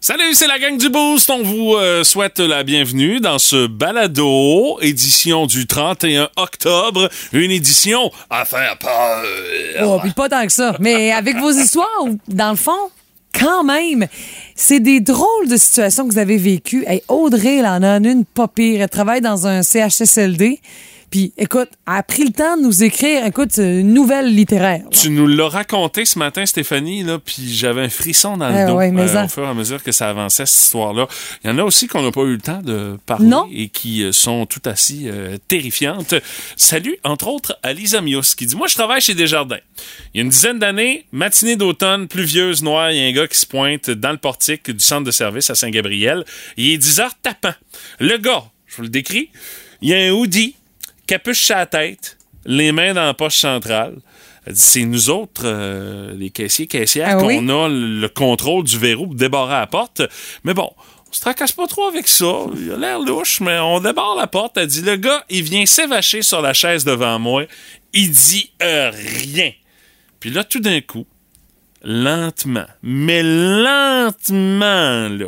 Salut, c'est la gang du Boost. On vous euh, souhaite la bienvenue dans ce balado, édition du 31 octobre. Une édition à faire peur. Oh, puis pas tant que ça. Mais avec vos histoires, dans le fond, quand même, c'est des drôles de situations que vous avez vécues. Hey, Audrey, elle en a une pas pire. Elle travaille dans un CHSLD. Puis, écoute, elle a pris le temps de nous écrire, écoute, une nouvelle littéraire. Tu nous l'as raconté ce matin, Stéphanie, là, puis j'avais un frisson dans le Ah dos ouais, mais euh, au fur et à mesure que ça avançait, cette histoire-là. Il y en a aussi qu'on n'a pas eu le temps de parler Non. et qui euh, sont tout assez euh, terrifiantes. Salut, entre autres, à Lisa Mios, qui dit « Moi, je travaille chez Desjardins. Il y a une dizaine d'années, matinée d'automne, pluvieuse, noire, il y a un gars qui se pointe dans le portique du centre de service à Saint-Gabriel. Il est 10 heures tapant. Le gars, je vous le décris, il y a un hoodie, capuche la tête, les mains dans la poche centrale. Elle dit, C'est nous autres, euh, les caissiers, caissières, Ah qu'on oui? a le contrôle du verrou pour débarrer la porte. Mais bon, on se tracasse pas trop avec ça. Il a l'air louche, mais on débarre la porte. Elle dit, le gars, il vient s'évacher sur la chaise devant moi. Il dit euh, rien. Puis là, tout d'un coup, lentement, mais lentement, là,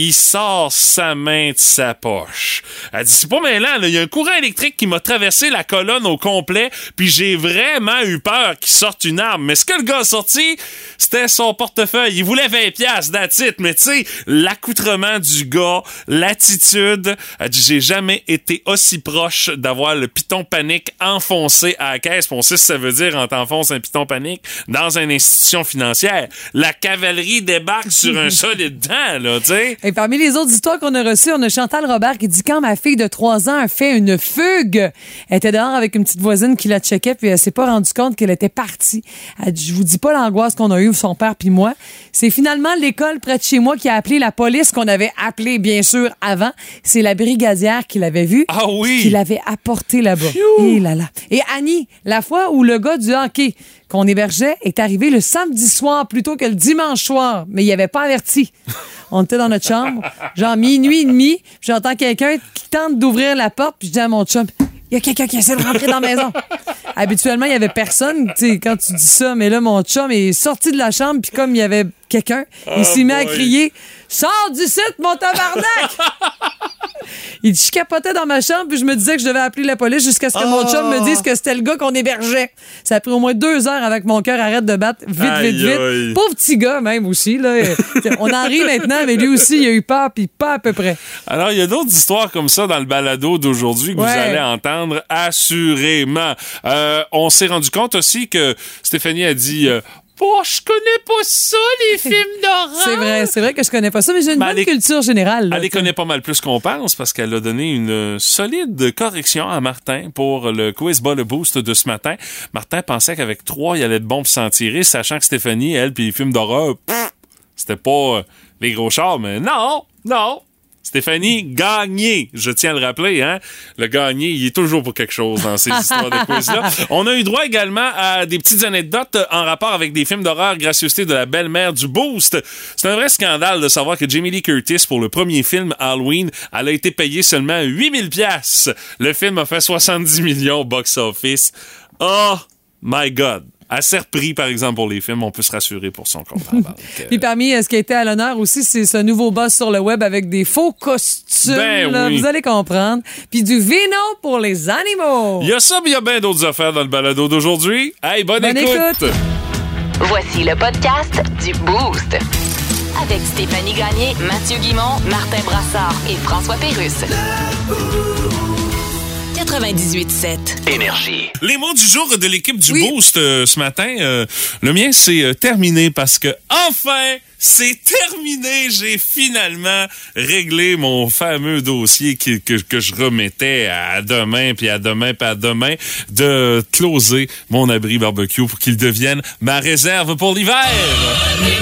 il sort sa main de sa poche. Elle dit, c'est pas mêlant, là. Il y a un courant électrique qui m'a traversé la colonne au complet, puis j'ai vraiment eu peur qu'il sorte une arme. Mais ce que le gars a sorti, c'était son portefeuille. Il voulait 20 piastres, that's it. Mais tu sais, l'accoutrement du gars, l'attitude, elle dit, j'ai jamais été aussi proche d'avoir le piton panique enfoncé à la caisse. Puis On sait ce que ça veut dire quand t'enfonces un piton panique dans une institution financière. La cavalerie débarque sur un solide dent, là, tu sais. Et parmi les autres histoires qu'on a reçues, on a Chantal Robert qui dit quand ma fille de 3 ans a fait une fugue, elle était dehors avec une petite voisine qui la checkait puis elle s'est pas rendue compte qu'elle était partie. Elle dit, je vous dis pas l'angoisse qu'on a eue son père puis moi. C'est finalement l'école près de chez moi qui a appelé la police qu'on avait appelée bien sûr avant. C'est la brigadière qui l'avait vue. Ah oui! Qui l'avait apporté là-bas. Phew! Et là là. Et Annie, la fois où le gars du hockey qu'on hébergeait est arrivé le samedi soir plutôt que le dimanche soir, mais il avait pas averti. On était dans notre chambre, genre minuit et demi, j'entends quelqu'un qui tente d'ouvrir la porte, puis je dis à mon chum, il y a quelqu'un qui essaie de rentrer dans la maison. Habituellement, il y avait personne, tu sais, quand tu dis ça, mais là, mon chum est sorti de la chambre, puis comme il y avait quelqu'un, il s'est mis à crier Sors du site, mon tabarnak! Il dit, je capotais dans ma chambre, puis je me disais que je devais appeler la police jusqu'à ce que mon chum me dise que c'était le gars qu'on hébergeait. Ça a pris au moins deux heures avec mon cœur arrête de battre vite, Aïe, vite, vite. aïe. Pauvre petit gars, même aussi. Là. On en rit maintenant, mais lui aussi, il a eu peur, puis pas à peu près. Alors, il y a d'autres histoires comme ça dans le balado d'aujourd'hui que Ouais. vous allez entendre assurément. Euh, on s'est rendu compte aussi que Stéphanie a dit euh, Oh, je connais pas ça, les films d'horreur. C'est vrai, c'est vrai que je connais pas ça, mais j'ai une Ben, bonne est- culture générale. là, Elle les connaît pas mal plus qu'on pense parce qu'elle a donné une solide correction à Martin pour le quiz bas le boost de ce matin. Martin pensait qu'avec trois, il allait être bon pour s'en tirer, sachant que Stéphanie, elle, puis les films d'horreur, c'était pas euh, les gros chars, mais non, non. Stéphanie, gagné, je tiens à le rappeler, hein. Le gagné, il est toujours pour quelque chose dans ces histoires de quiz-là. On a eu droit également à des petites anecdotes en rapport avec des films d'horreur gracieuseté de la belle-mère du Boost. C'est un vrai scandale de savoir que Jamie Lee Curtis, pour le premier film Halloween, elle a été payée seulement 8000 pièces. Le film a fait 70 millions au box-office. Oh my God! Assez repris, par exemple, pour les films, on peut se rassurer pour son compte. Puis parmi euh, ce qui a été à l'honneur aussi, c'est ce nouveau boss sur le web avec des faux costumes. Ben là, oui. Vous allez comprendre. Puis du vino pour les animaux. Il y a ça, mais il y a bien d'autres affaires dans le balado d'aujourd'hui. Hey, bonne, Bonne écoute. écoute. Voici le podcast du Boost. Avec Stéphanie Gagné, Mathieu Guimont, Martin Brassard et François Pérusse. 98.7. Énergie. Les mots du jour de l'équipe du Oui. Boost euh, ce matin, euh, le mien c'est euh, terminé parce que enfin c'est terminé. J'ai finalement réglé mon fameux dossier qui- que, que je remettais à demain, puis à demain, puis à demain, de closer mon abri barbecue pour qu'il devienne ma réserve pour l'hiver.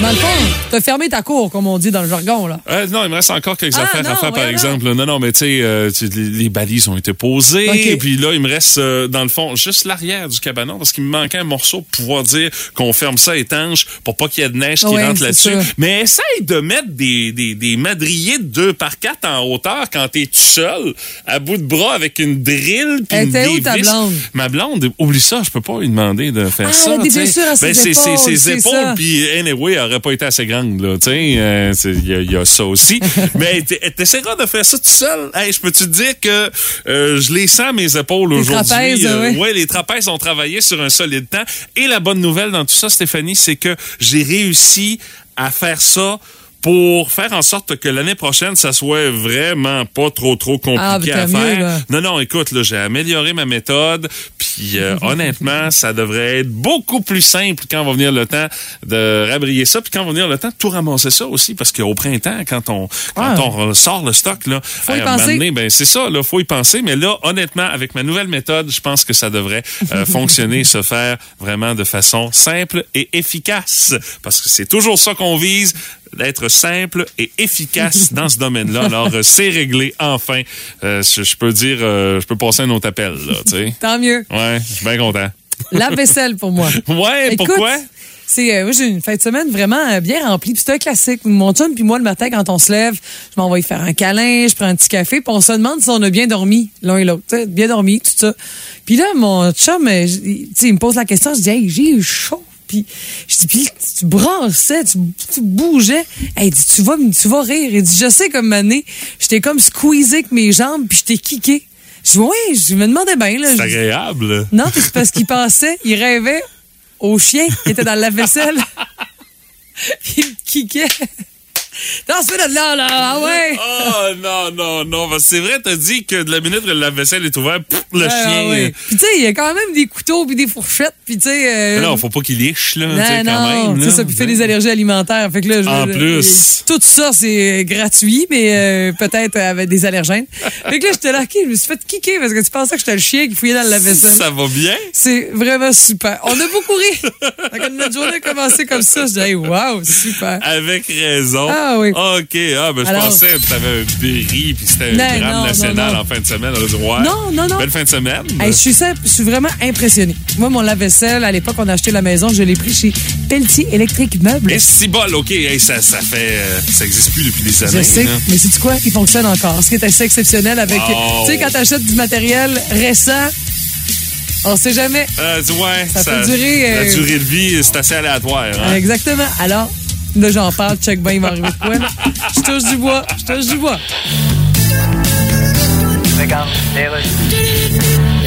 Dans le fond, t'as fermé ta cour, comme on dit dans le jargon. là. Euh, non, il me reste encore quelques Ah, affaires non, à faire, par exemple. Non, non, mais tu sais, euh, les, les balises ont été posées. OK. Et puis là, il me reste, euh, dans le fond, juste l'arrière du cabanon parce qu'il me manquait un morceau pour pouvoir dire qu'on ferme ça étanche pour pas qu'il y ait de neige qui Ouais, rentre là-dessus. Mais essaye de mettre des, des, des madriers de 2 par 4 en hauteur quand t'es tout seul, à bout de bras avec une drill. puis Elle une où, ta blonde? Ma blonde, oublie ça, je peux pas lui demander de faire Ah, ça. elle a des blessures à ses Ben, épaules, Ses épaules, puis anyway, elle aurait pas été assez grande, là, tu sais. euh, Il y, a- il y a ça aussi. Mais t'essaieras de faire ça tout seul. Hey, je peux te dire que euh, je les sens mes épaules Les aujourd'hui. trapèzes, Euh, ouais. ouais, les trapèzes ont travaillé sur un solide temps. Et la bonne nouvelle dans tout ça, Stéphanie, c'est que j'ai réussi à faire ça pour faire en sorte que l'année prochaine, ça soit vraiment pas trop trop compliqué Ah, à mieux, faire. Non, non, écoute, là, j'ai amélioré ma méthode, puis euh, honnêtement, ça devrait être beaucoup plus simple quand va venir le temps de rabrier ça, puis quand va venir le temps de tout ramasser ça aussi, parce qu'au printemps, quand on quand Ah. on sort le stock, là, Faut y penser. donné, ben c'est ça, là, faut y penser. Mais là, honnêtement, avec ma nouvelle méthode, je pense que ça devrait euh, fonctionner, se faire vraiment de façon simple et efficace, parce que c'est toujours ça qu'on vise d'être simple et efficace dans ce domaine-là. Alors, euh, c'est réglé, enfin. Euh, je, je peux dire, euh, je peux passer un autre appel, là, tu sais. Tant mieux. Ouais, je suis bien content. La vaisselle pour moi. Ouais, Écoute, pourquoi? C'est euh, moi j'ai une fin de semaine vraiment bien remplie. Puis c'est un classique. Mon chum puis moi le matin quand on se lève, je m'envoie faire un câlin, je prends un petit café, puis on se demande si on a bien dormi l'un et l'autre, bien dormi tout ça. Puis là mon chum, sais, il me pose la question, je dis hey j'ai eu chaud. Puis je dis puis tu brassais, tu, tu bougeais. Elle dit tu vas tu vas rire. Il dit je sais comme mané, j'étais comme squeezé avec mes jambes puis je t'ai kické. Je dis oui, je me demandais bien là. C'est agréable. non, puis c'est parce qu'il pensait, il rêvait au chien qui était dans le lave-vaisselle. Puis il me kickait. Pas de là, là, ah ouais. Oh non, non, non. parce que C'est vrai, t'as dit que de la minute que le lave-vaisselle est ouvert, pff, le chien. ouais. Puis tu sais, il y a quand même des couteaux puis des fourchettes, puis tu sais. euh, Non, faut pas qu'il liche, là, non, quand non, c'est ça, puis fait des allergies alimentaires. Fait que là, je- En plus. Tout ça, c'est gratuit, mais euh, peut-être avec des allergènes. Fait que là, j'étais là, OK, je me suis fait kicker parce que tu pensais que j'étais le chien qui fouillait dans le lave-vaisselle. Ça va bien? C'est vraiment super. On a beaucoup ri. Quand notre journée a commencé comme ça, je dis, hey, wow, super. Avec raison. Ah oui. OK. Ah, ben, je Alors- pensais que t'avais un péri puis c'était un drame non, national non, en fin de semaine. On a dit, ouais. Non, non, non. Belle fin de semaine. Hey, je suis je suis vraiment impressionnée. Moi, mon lave-vaisselle, à l'époque, on a acheté la maison, je l'ai pris chez Pelletier Électrique Meubles. Et si bol, OK. Hey, ça, ça fait. euh, ça existe plus depuis des années. Je sais, mais c'est quoi? Il fonctionne encore? Ce qui est assez exceptionnel avec. Tu sais, quand t'achètes du matériel récent, on sait jamais. Euh, ouais, Ça peut durer, La euh, durée de vie, c'est assez aléatoire. Hein? Exactement. Alors, là, j'en parle, check bien, il va arriver quoi. Je touche du bois, je touche du bois.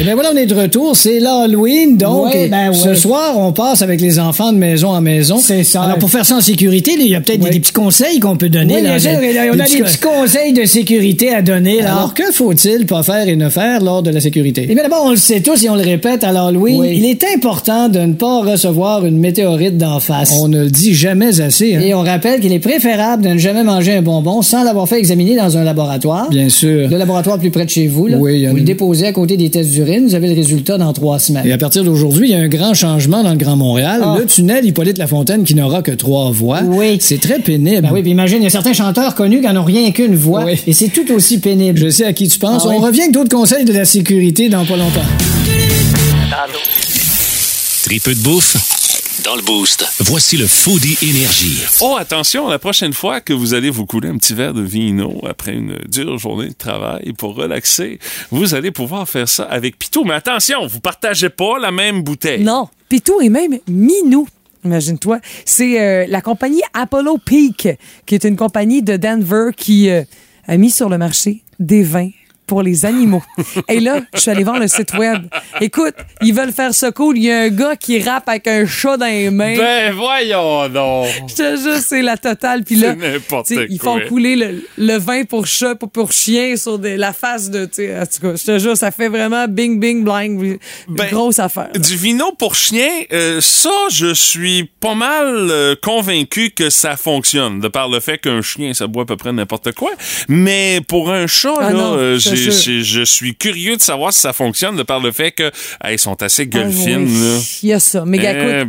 Eh bien voilà, on est de retour. C'est l'Halloween, donc Ouais, et ben ce ouais. soir, on passe avec les enfants de maison en maison. C'est ça. Alors pour faire ça en sécurité, il y a peut-être Ouais. des, des petits conseils qu'on peut donner. Là, bien sûr, et là, on a des petits conseils de sécurité à donner. Là. Alors que faut-il pas faire et ne faire lors de la sécurité? Eh bien, d'abord, on le sait tous et on le répète à l'Halloween. Oui. Il est important de ne pas recevoir une météorite d'en face. On ne le dit jamais assez. Hein? Et on rappelle qu'il est préférable de ne jamais manger un bonbon sans l'avoir fait examiner dans un laboratoire. Bien sûr. Le laboratoire plus près de chez vous, là. Oui, il y en a vous le déposez à côté des tests d'urine, vous avez le résultat dans trois semaines. Et à partir d'aujourd'hui, il y a un grand changement dans le Grand Montréal. Ah. Le tunnel Hippolyte Lafontaine qui n'aura que trois voies. Oui. C'est très pénible. Ben oui, puis imagine, il y a certains chanteurs connus qui n'en ont rien qu'une voix. Oui. Et c'est tout aussi pénible. Je sais à qui tu penses. Ah oui? On revient avec d'autres conseils de la sécurité dans pas longtemps. Tripeux de bouffe dans le boost. Voici le Foodie Énergie. Oh, attention, la prochaine fois que vous allez vous couler un petit verre de vino après une dure journée de travail pour relaxer, vous allez pouvoir faire ça avec Pitou. Mais attention, vous partagez pas la même bouteille. Non. Pitou et même Minou. Imagine-toi. C'est euh, la compagnie Apollo Peak, qui est une compagnie de Denver qui euh, a mis sur le marché des vins pour les animaux. Et là, je suis allée voir le site web. Écoute, ils veulent faire ça cool. Il y a un gars qui rappe avec un chat dans les mains. Ben voyons donc. Je te jure, c'est la totale. Puis là, sais, ils font quoi. couler le, le vin pour chat, pour, pour chien sur des- la face de. En tout cas, je te jure, ça fait vraiment bing, bing, bling. Ben, grosse affaire. là. Du vino pour chien, euh, ça, je suis pas mal euh, convaincu que ça fonctionne, de par le fait qu'un chien, ça boit à peu près n'importe quoi. Mais pour un chat, Ah là, euh, j'ai- je suis curieux de savoir si ça fonctionne, de par le fait que hey, ils sont assez Ah gueule fine, oui, là. Il y a ça. Mais Eh écoute,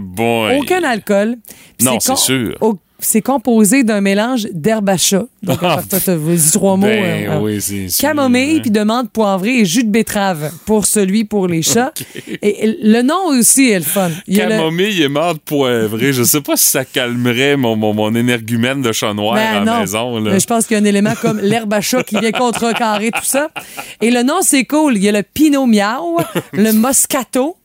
aucun alcool. Non, c'est sûr. au- c'est composé d'un mélange d'herbe à chat. Donc, part- t'as- t'as dit trois mots. Ben euh, oui, Camomille, hein. puis de menthe poivrée et jus de betterave pour celui pour les chats. Et, et le nom aussi est le fun. Il a le- Camomille et menthe poivrée. Je sais pas si ça calmerait mon, mon, mon énergumène de chat noir Ben à la maison. Là. Mais je pense qu'il y a un élément comme l'herbe à chat qui vient contrecarrer tout ça. Et le nom, c'est cool. Il y a le Pinot Miao, le Moscato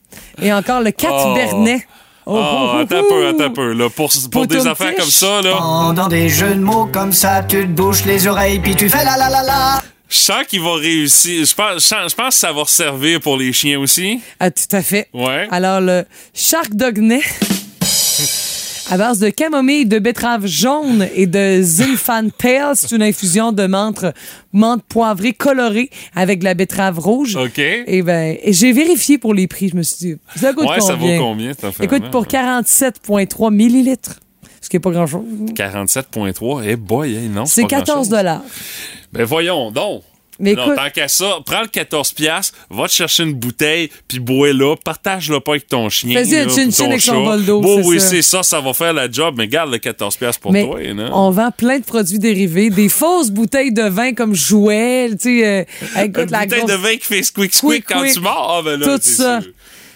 et encore le Cat Oh. Bernet. Oh, Oh, oh, oh, attends un oh. peu, attends un peu. Là, pour pour des affaires comme ça, là, Pendant des jeux de mots comme ça, tu te bouches les oreilles puis tu fais la la la la. je sens qu'il va réussir. Je pense, je pense que ça va servir pour les chiens aussi. Ah, tout à fait. Ouais. Alors, le Shark Dognet, à base de camomille, de betterave jaune et de Zinfandel, c'est une infusion de menthe, menthe poivrée colorée avec de la betterave rouge. OK. Et ben, et j'ai vérifié pour les prix. Je me suis dit, ça coûte Ouais, ça vaut combien? combien, cette Écoute, pour 47,3 millilitres, ce qui n'est pas grand-chose. 47,3. Eh boy, eh, non. C'est pas 14 grand-chose. dollars. Ben voyons donc. Mais non, écoute- tant qu'à ça, prends le 14 piastres, va te chercher une bouteille, puis bois-la, partage-le pas avec ton chien. Fais-y un ou ton avec son bol d'eau, Bon, c'est oui, ça. c'est ça, ça va faire la job, mais garde le 14 piastres pour Mais toi. hein. on vend plein de produits dérivés, des fausses bouteilles de vin comme jouets, tu sais, euh, écoute, la bouteille grosse- de vin qui fait squick Quick, quand quick. tu mords. Ah, ben là, tout ça. sûr.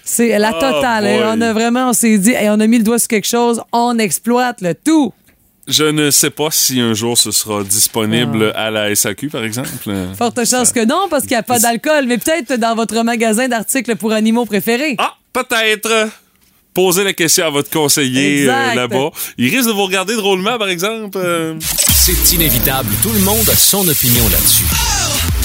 C'est la Oh, totale. hein. on a vraiment, on s'est dit, hey, on a mis le doigt sur quelque chose, on exploite le tout. Je ne sais pas si un jour ce sera disponible Ah. à la SAQ, par exemple. Forte chance que non, parce qu'il n'y a pas d'alcool, mais peut-être dans votre magasin d'articles pour animaux préférés. Ah, peut-être. Posez la question à votre conseiller euh, là-bas. Il risque de vous regarder drôlement, par exemple. euh. C'est inévitable. Tout le monde a son opinion là-dessus.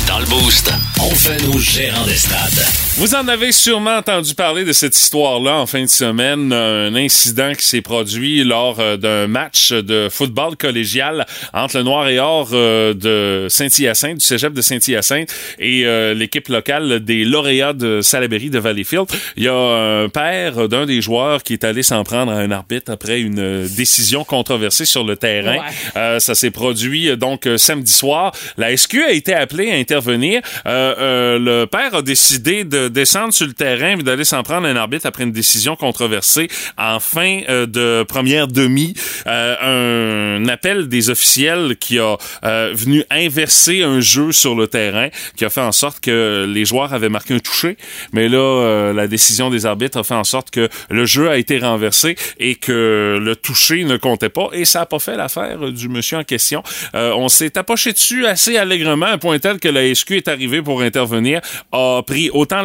Dans le Boost, on fait nos gérants d'estrade. Vous en avez sûrement entendu parler de cette histoire-là en fin de semaine, un incident qui s'est produit lors euh, d'un match de football collégial entre le Noir et Or euh, de Saint-Hyacinthe, du cégep de Saint-Hyacinthe et euh, l'équipe locale des lauréats de Salaberry de Valleyfield. Il y a un père d'un des joueurs qui est allé s'en prendre à un arbitre après une euh, décision controversée sur le terrain. Ouais. Euh, ça s'est produit euh, donc euh, samedi soir. La SQ a été appelée à intervenir. Euh, euh, le père a décidé de descendre sur le terrain et d'aller s'en prendre un arbitre après une décision controversée en fin euh, de première demi. Euh, un appel des officiels qui a euh, venu inverser un jeu sur le terrain, qui a fait en sorte que les joueurs avaient marqué un toucher. Mais là, euh, la décision des arbitres a fait en sorte que le jeu a été renversé et que le toucher ne comptait pas. Et ça n'a pas fait l'affaire du monsieur en question. On s'est tapoché dessus assez allègrement, à un point tel que la SQ est arrivée pour intervenir, a pris autant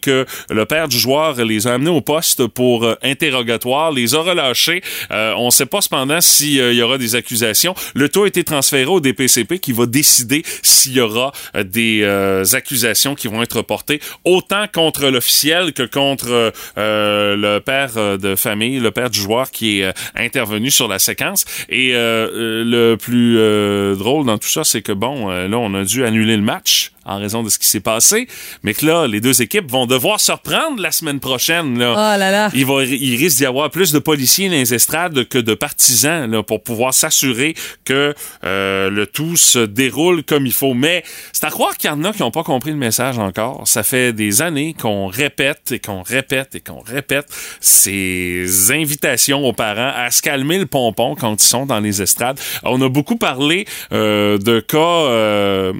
que le père du joueur, les a amenés au poste pour euh, interrogatoire, les a relâchés. Euh, on ne sait pas cependant s'il y aura des accusations. Le tout a été transféré au DPCP qui va décider s'il y aura euh, des euh, accusations qui vont être portées autant contre l'officiel que contre euh, le père euh, de famille, le père du joueur qui est euh, intervenu sur la séquence. Et euh, euh, le plus euh, drôle dans tout ça, c'est que bon, euh, là, on a dû annuler le match en raison de ce qui s'est passé, mais que là, les deux équipes vont devoir se reprendre la semaine prochaine. Là. Oh là là. Il, va, il risque d'y avoir plus de policiers dans les estrades que de partisans là, pour pouvoir s'assurer que euh, le tout se déroule comme il faut. Mais c'est à croire qu'il y en a qui n'ont pas compris le message encore. Ça fait des années qu'on répète et qu'on répète et qu'on répète ces invitations aux parents à se calmer le pompon quand ils sont dans les estrades. On a beaucoup parlé euh, de cas... euh,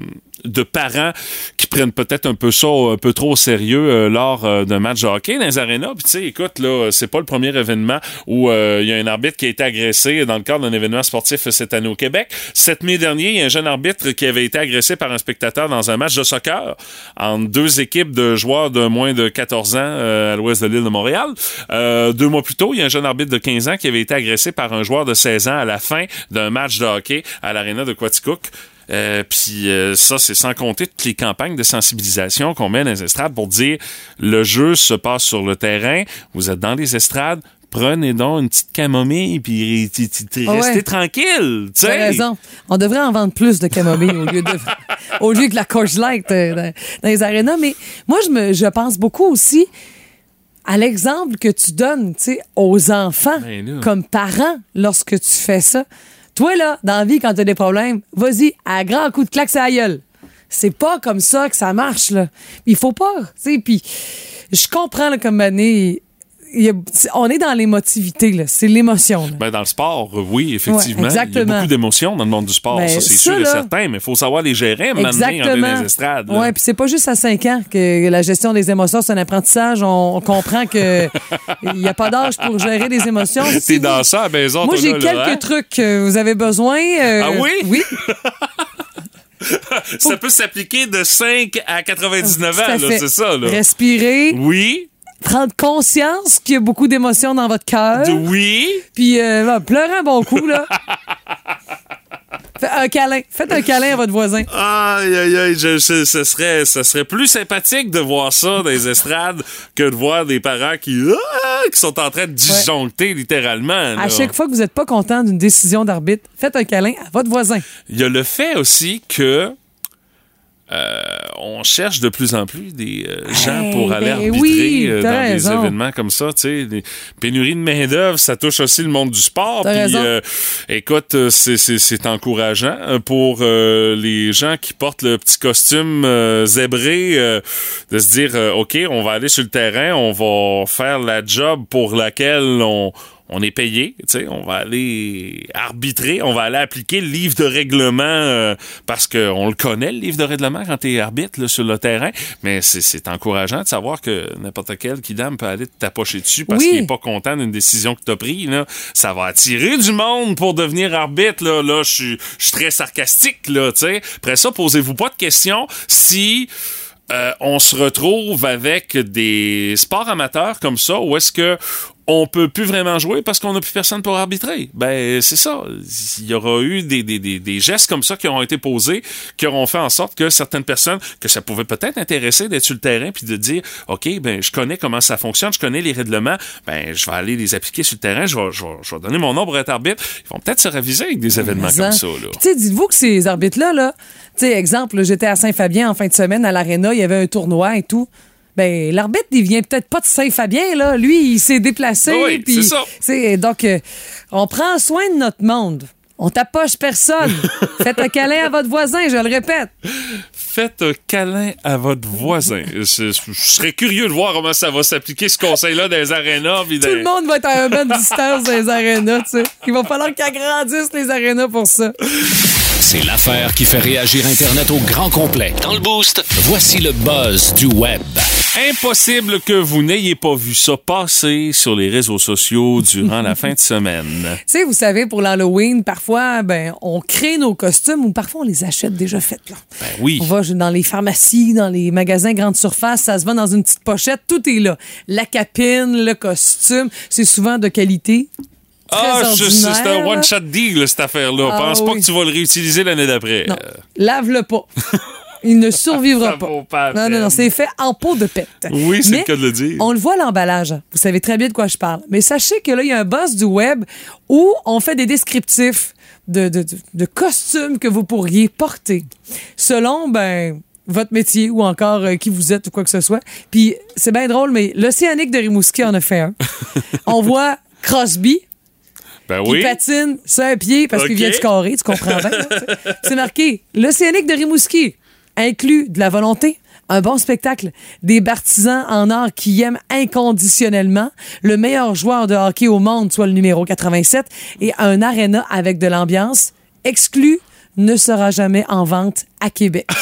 de parents qui prennent peut-être un peu ça un peu trop au sérieux euh, lors euh, d'un match de hockey dans les arénas. Puis tu sais, écoute, là, c'est pas le premier événement où euh, il y a un arbitre qui a été agressé dans le cadre d'un événement sportif cette année au Québec. 7 mai dernier, il y a un jeune arbitre qui avait été agressé par un spectateur dans un match de soccer entre deux équipes de joueurs de moins de 14 ans à l'ouest de l'île de Montréal. Deux mois plus tôt, il y a un jeune arbitre de 15 ans qui avait été agressé par un joueur de 16 ans à la fin d'un match de hockey à l'aréna de Quaticook. Euh, Puis euh, ça, c'est sans compter toutes les campagnes de sensibilisation qu'on met dans les estrades pour dire le jeu se passe sur le terrain, vous êtes dans les estrades, prenez donc une petite camomille puis Ah ouais. restez tranquille. tu as raison. On devrait en vendre plus de camomille au lieu de au lieu que la coche light euh, dans, dans les arénas. Mais moi, je me je pense beaucoup aussi à l'exemple que tu donnes, tu sais, aux enfants Ben comme parents lorsque tu fais ça. Toi là, dans la vie, quand tu as des problèmes, vas-y à grand coup de claque la gueule. C'est pas comme ça que ça marche là. Il faut pas, tu je comprends là, comme année y a- c'est- on est dans l'émotivité. C'est l'émotion. Ben, dans le sport, oui, effectivement. Ouais, il y a beaucoup d'émotions dans le monde du sport, Ben, ça c'est sûr et certain, mais il faut savoir les gérer maintenant en Exactement. des estrades. Ouais, puis c'est pas juste à 5 ans que la gestion des émotions, c'est un apprentissage. On, on comprend que il n'y a pas d'âge pour gérer les émotions. Si T'es vous- dans ça à la maison, Moi, j'ai quelques hein? trucs que vous avez besoin. euh, Ah oui? Oui. Ça peut s'appliquer de 5 à 99 tout à ans, c'est ça. Là. Respirer, Oui, prendre conscience qu'il y a beaucoup d'émotions dans votre cœur, oui. puis euh, pleurer un bon coup, là. Faites un câlin. Faites un câlin à votre voisin. Aïe, aïe, aïe, je- je- ce, serait, ce serait plus sympathique de voir ça dans les estrades que de voir des parents qui, ah, qui sont en train de disjoncter littéralement. là. À chaque fois que vous n'êtes pas content d'une décision d'arbitre, faites un câlin à votre voisin. Il y a le fait aussi que euh, on cherche de plus en plus des euh, gens Hey, pour aller ben arbitrer oui, euh, dans raison. des événements comme ça. Tu sais, pénuries de main d'œuvre, ça touche aussi le monde du sport. Puis, euh, écoute, c'est- encourageant pour euh, les gens qui portent le petit costume euh, zébré euh, de se dire, euh, ok, on va aller sur le terrain, on va faire la job pour laquelle on on est payé, tu sais, on va aller arbitrer, on va aller appliquer le livre de règlement euh, parce qu'on le connaît, le livre de règlement quand tu es arbitre là, sur le terrain, mais c'est- encourageant de savoir que n'importe quel kidam peut aller te tapocher dessus parce Oui. qu'il est pas content d'une décision que tu as prise. Là. Ça va attirer du monde pour devenir arbitre. Là, là je suis très sarcastique. Là, tu sais. Après ça, posez-vous pas de questions si... euh, on se retrouve avec des sports amateurs comme ça, où est-ce que on peut plus vraiment jouer parce qu'on n'a plus personne pour arbitrer. Ben, c'est ça. Il y aura eu des, des, des, des gestes comme ça qui auront été posés, qui auront fait en sorte que certaines personnes, que ça pouvait peut-être intéresser d'être sur le terrain puis de dire, OK, ben, je connais comment ça fonctionne, je connais les règlements, ben, je vais aller les appliquer sur le terrain, je vais, je vais, je vais donner mon nom pour être arbitre. Ils vont peut-être se raviser avec des événements Mais comme ça, là. Tu sais, dites-vous que ces arbitres-là, là, tu sais, exemple, j'étais à Saint-Fabien en fin de semaine à l'Arena, il y avait un tournoi et tout. Ben, l'arbitre, il vient peut-être pas de Saint-Fabien, là. Lui, il s'est déplacé. Oui, puis, c'est Donc, euh, on prend soin de notre monde. On tapoche personne. Faites un câlin à votre voisin, je le répète. Faites un câlin à votre voisin. je, je- je serais curieux de voir comment ça va s'appliquer, ce conseil-là, dans les arénas. Tout le monde va être à un mètre de distance dans les arénas, tu sais. Il va falloir qu'ils agrandissent les arénas pour ça. C'est l'affaire qui fait réagir Internet au grand complet. Dans le boost, voici le buzz du web. Impossible que vous n'ayez pas vu ça passer sur les réseaux sociaux durant la fin de semaine. Tu sais, vous savez, pour l'Halloween, parfois, ben, on crée nos costumes ou parfois on les achète déjà faites, là. Ben oui. On va dans les pharmacies, dans les magasins grande surface, ça se vend dans une petite pochette, tout est là. La capine, le costume, c'est souvent de qualité. Ah, c'est un one-shot deal, cette affaire-là. Ah, Pense pas oui. que tu vas le réutiliser l'année d'après. Lave-le pas. Il ne survivra pas. pas non, non, non, c'est fait en peau de pète. Oui, c'est le cas de le dire. On le voit l'emballage. Vous savez très bien de quoi je parle. Mais sachez que là, il y a un boss du web où on fait des descriptifs de, de, de- de costumes que vous pourriez porter selon, ben, votre métier ou encore euh, qui vous êtes ou quoi que ce soit. Puis c'est bien drôle, mais l'Océanique de Rimouski en a fait un. on voit Crosby, Ben patine sur un pied parce qu'il vient du carré, tu comprends bien. C'est marqué l'Océanique de Rimouski inclut de la volonté, un bon spectacle, des partisans en art qui aiment inconditionnellement, le meilleur joueur de hockey au monde, soit le numéro 87, et un aréna avec de l'ambiance exclu ne sera jamais en vente à Québec.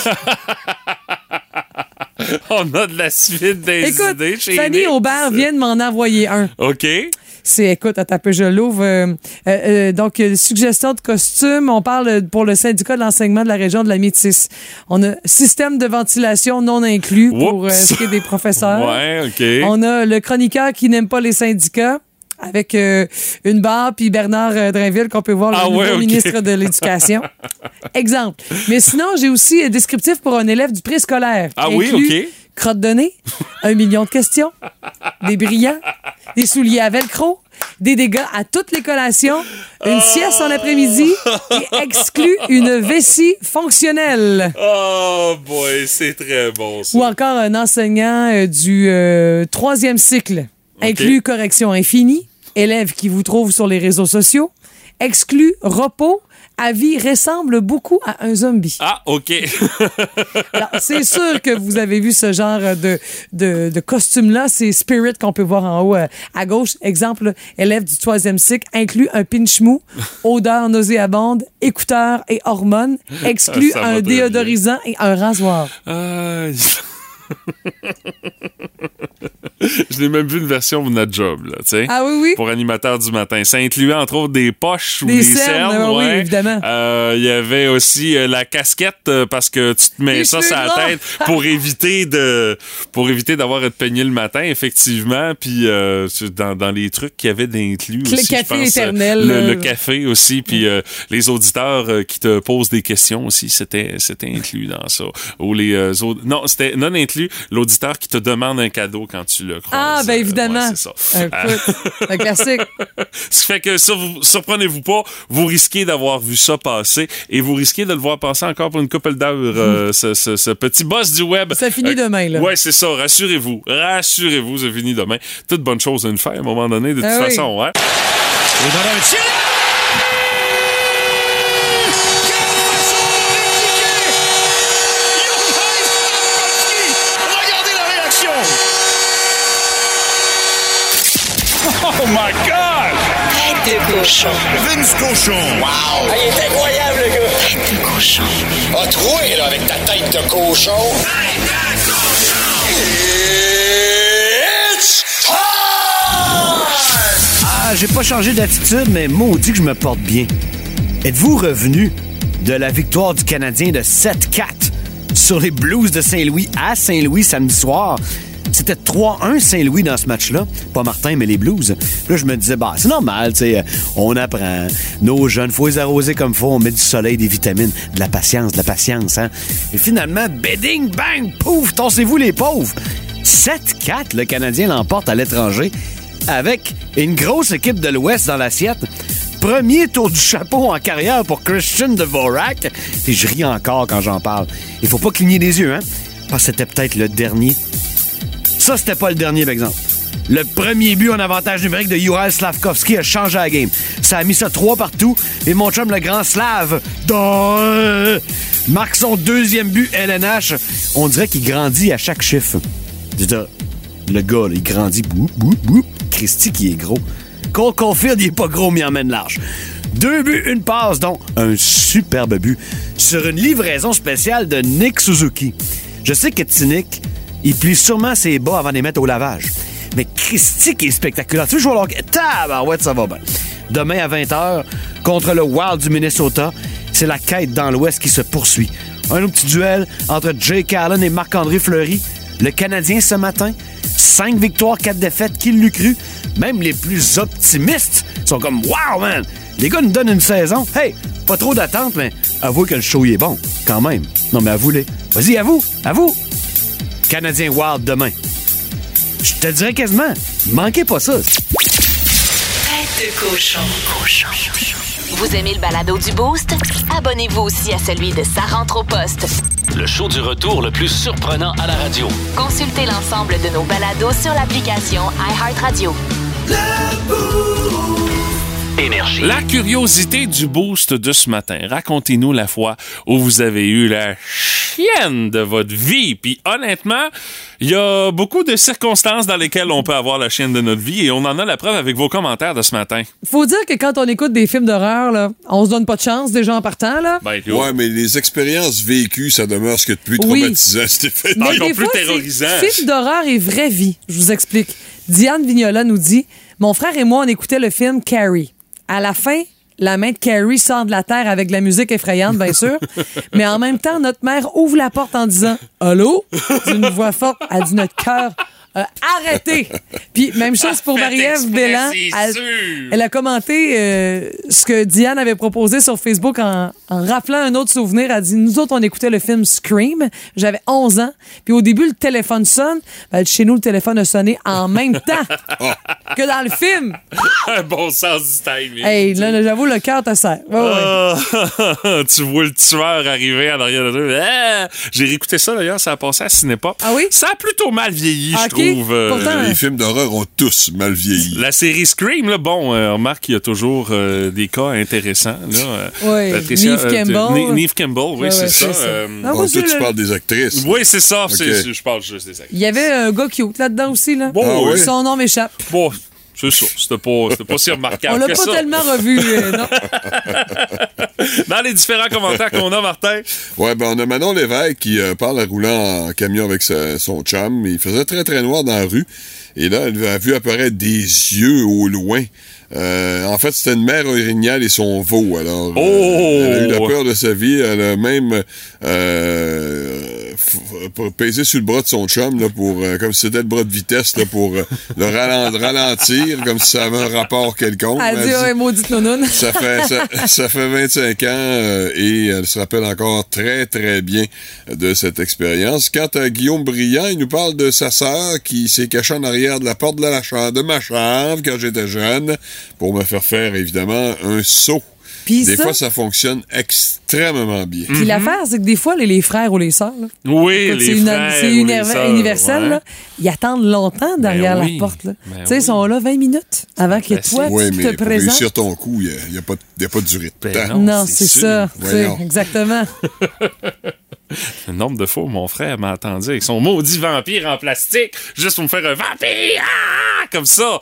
On a de la suite des Écoute, idées chez Fanny. Aubert vient de m'en envoyer un. OK. C'est, écoute, un peu, je l'ouvre. Euh, euh, euh, donc, euh, suggestion de costume. On parle euh, pour le syndicat de l'enseignement de la région de la Métis. On a système de ventilation non inclus pour ce qui est des professeurs. Ouais, OK. On a le chroniqueur qui n'aime pas les syndicats avec euh, une barre, puis Bernard euh, Drainville qu'on peut voir, Ah le ouais, ok. ministre de l'Éducation. Exemple. Mais sinon, j'ai aussi un descriptif pour un élève du préscolaire. Ah oui, ok. Crotte de nez, un million de questions, des brillants, des souliers à velcro, des dégâts à toutes les collations, une sieste en après-midi et exclut une vessie fonctionnelle. Oh boy, c'est très bon ça. Ou encore un enseignant euh, du euh, troisième cycle, inclut correction infinie, élève qui vous trouve sur les réseaux sociaux, exclut repos, Avis ressemble beaucoup à un zombie. Ah, OK. Alors, c'est sûr que vous avez vu ce genre de, de, de costume-là. C'est Spirit qu'on peut voir en haut euh, à gauche. Exemple, élève du troisième cycle, inclut un pinch mou, odeur nauséabonde, écouteurs et hormones, exclut un bien. déodorisant et un rasoir. Euh, Je l'ai même vu une version de notre job, là, tu sais. Ah oui, oui. Pour animateur du matin. Ça incluait entre autres des poches ou Des des, cernes, cernes. oui, ouais. évidemment. Euh, Il y avait aussi euh, la casquette euh, parce que tu te mets Les ça sur la tête pour éviter de pour éviter d'avoir à te peigner le matin, effectivement. Puis dans, dans les trucs qu'il y avait d'inclus Le aussi, je café pense, éternel, Le, le café aussi. Puis les auditeurs qui te posent des questions aussi, c'était c'était inclus dans ça. Ou les autres- non, c'était non inclus l'auditeur qui te demande un cadeau quand tu le. Ah, ben Euh, évidemment. ouais, c'est ça. Écoute, un classique. Ce qui fait que ça, vous, surprenez-vous pas, vous risquez d'avoir vu ça passer et vous risquez de le voir passer encore pour une couple d'heures, euh, ce, ce- ce petit boss du web. Ça finit demain, là. Ouais, c'est ça. Rassurez-vous. Rassurez-vous, ça finit demain. Toute bonne chose à une fin à un moment donné, de toute Ah oui. façon. hein. Regardez la réaction! Oh my God! Tête de cochon. Vince Cochon! Wow! il est incroyable, le gars! Tête de cochon. A troué, là, avec ta tête de cochon. Tête de cochon! It's time! Ah, j'ai pas changé d'attitude, mais maudit que je me porte bien. Êtes-vous revenu de la victoire du Canadien de 7-4 sur les Blues de Saint-Louis à Saint-Louis samedi soir? C'était 3-1 Saint-Louis dans ce match-là. Pas Martin, mais les Blues. Là, je me disais, bah, c'est normal, tu sais, on apprend. Nos jeunes, faut les arroser comme faut. On met du soleil, des vitamines, de la patience, de la patience, hein. Et finalement, bedding, bang, pouf, torsez-vous les pauvres. 7-4, le Canadien l'emporte à l'étranger avec une grosse équipe de l'Ouest dans l'assiette. Premier tour du chapeau en carrière pour Christian Dvorak. Et je ris encore quand j'en parle. Il faut pas cligner des yeux, hein? Parce que c'était peut-être le dernier. Ça, c'était pas le dernier, exemple. Le premier but en avantage numérique de Juraj Slavkovski a changé la game. Ça a mis ça trois partout. Et mon chum, le grand Slav, marque son deuxième but LNH. On dirait qu'il grandit à chaque chiffre. Le gars, il grandit. Christy qui est gros. Cole Caulfield, il est pas gros, mais il emmène large. Deux buts, une passe, donc un superbe but sur une livraison spéciale de Nick Suzuki. Je sais que Tinick, il plie sûrement ses bas avant de les mettre au lavage. Mais Christy qui est spectaculaire. Tu veux jouer au hockey? Tabarouette, ça va bien. Demain à 20h, contre le Wild du Minnesota, c'est la quête dans l'Ouest qui se poursuit. Un autre petit duel entre Jake Allen et Marc-André Fleury. Le Canadien ce matin, cinq victoires, quatre défaites, qui l'eût cru? Même les plus optimistes sont comme Wow, man! Les gars nous donnent une saison. Hey, pas trop d'attente, mais avouez que le show est bon, quand même. Non, mais avouez-les. Vas-y, avoue, avoue. Canadien Wild demain. Je te dirais quasiment, manquez pas ça. Tête de cochon. Vous aimez le balado du Boost? Abonnez-vous aussi à celui de Sa rentre au poste. Le show du retour le plus surprenant à la radio. Consultez l'ensemble de nos balados sur l'application iHeartRadio. Énergie. La curiosité du boost de ce matin. Racontez-nous la fois où vous avez eu la chienne de votre vie. Puis honnêtement, il y a beaucoup de circonstances dans lesquelles on peut avoir la chienne de notre vie et on en a la preuve avec vos commentaires de ce matin. Faut dire que quand on écoute des films d'horreur, là, on se donne pas de chance déjà en partant, là. Ben, Ouais, mais les expériences vécues, ça demeure ce que de plus Oui. traumatisant, Stéphane. Mais encore des plus fois, c'est terrorisant. Film d'horreur et vraie vie. Je vous explique. Diane Vignola nous dit Mon frère et moi, on écoutait le film Carrie. À la fin, la main de Carrie sort de la terre avec de la musique effrayante, bien sûr. Mais en même temps, notre mère ouvre la porte en disant Allô D'une voix forte. Elle dit Notre cœur. A arrêté. Puis même chose pour Marie-Ève Bélan. Elle, a commenté euh, ce que Diane avait proposé sur Facebook en, en rappelant un autre souvenir. Elle a dit Nous autres, on écoutait le film Scream. J'avais 11 ans. Puis au début, le téléphone sonne. Ben, chez nous, le téléphone a sonné en même temps que dans le film. Un bon sens du timing. Hey, là, j'avoue, le cœur te. Ouais, ouais. Ah, tu vois le tueur arriver en arrière de toi. Ah! J'ai réécouté ça d'ailleurs, ça a passé à Cinépa. Ah oui? Ça a plutôt mal vieilli, je Ok. trouve. Trouve. euh, pourtant- Les films d'horreur ont tous mal vieilli. La série Scream, là, bon, euh, on remarque qu'il y a toujours euh, des cas intéressants. Là. Euh, Oui, Patricia, Neve euh, Campbell. Neve Campbell, oui, Ouais, c'est ouais, ça. ça. euh, Ah, Bon, oui, toi, c'est tu le- parles des actrices. oui, c'est ça. Je parle juste des acteurs. Il y avait un gars cute là-dedans aussi, là. Bon, Ah oui? Son nom m'échappe. Bon, c'est ça. C'était pas, pas si remarquable On l'a pas ça. tellement revu, euh, non? Dans les différents commentaires qu'on a, Martin. Ouais, ben on a Manon Lévesque qui euh, parle en roulant en camion avec sa- son chum. Il faisait très très noir dans la rue. Et là, elle a vu apparaître des yeux au loin. Euh, en fait, c'était une mère orignale et son veau. Alors, euh, Oh! elle a eu la peur de sa vie. Elle a même euh, pesé sur le bras de son chum là, pour, euh, comme si c'était le bras de vitesse là, pour euh, le ralen- ralentir, comme si ça avait un rapport quelconque. Elle Elle dit, dit- ouais, maudite nounoune. ça fait, ça, ça fait 25 ans euh, et elle se rappelle encore très, très bien de cette expérience. Quant à Guillaume Briand, il nous parle de sa sœur qui s'est cachée en arrière de la porte de, la chambre, de ma chambre quand j'étais jeune pour me faire faire, évidemment, un saut. Puis Des ça- fois, ça fonctionne extrêmement bien. Puis l'affaire, c'est que des fois, les, les frères ou les sœurs, Oui, c'est une- frères c'est ou les univer- sœurs, universel, ouais. là, ils attendent longtemps derrière Ben oui, la porte. ben tu sais, ils oui. sont là 20 minutes avant que classique. toi, Oui, tu mais te pour présentes. réussir ton coup, il n'y a, pas de- y a pas de durée de Ben temps. non. Non, c'est ça. exactement. Le nombre de fois où mon frère m'a entendu avec son maudit vampire en plastique, juste pour me faire un vampire, ah, comme ça.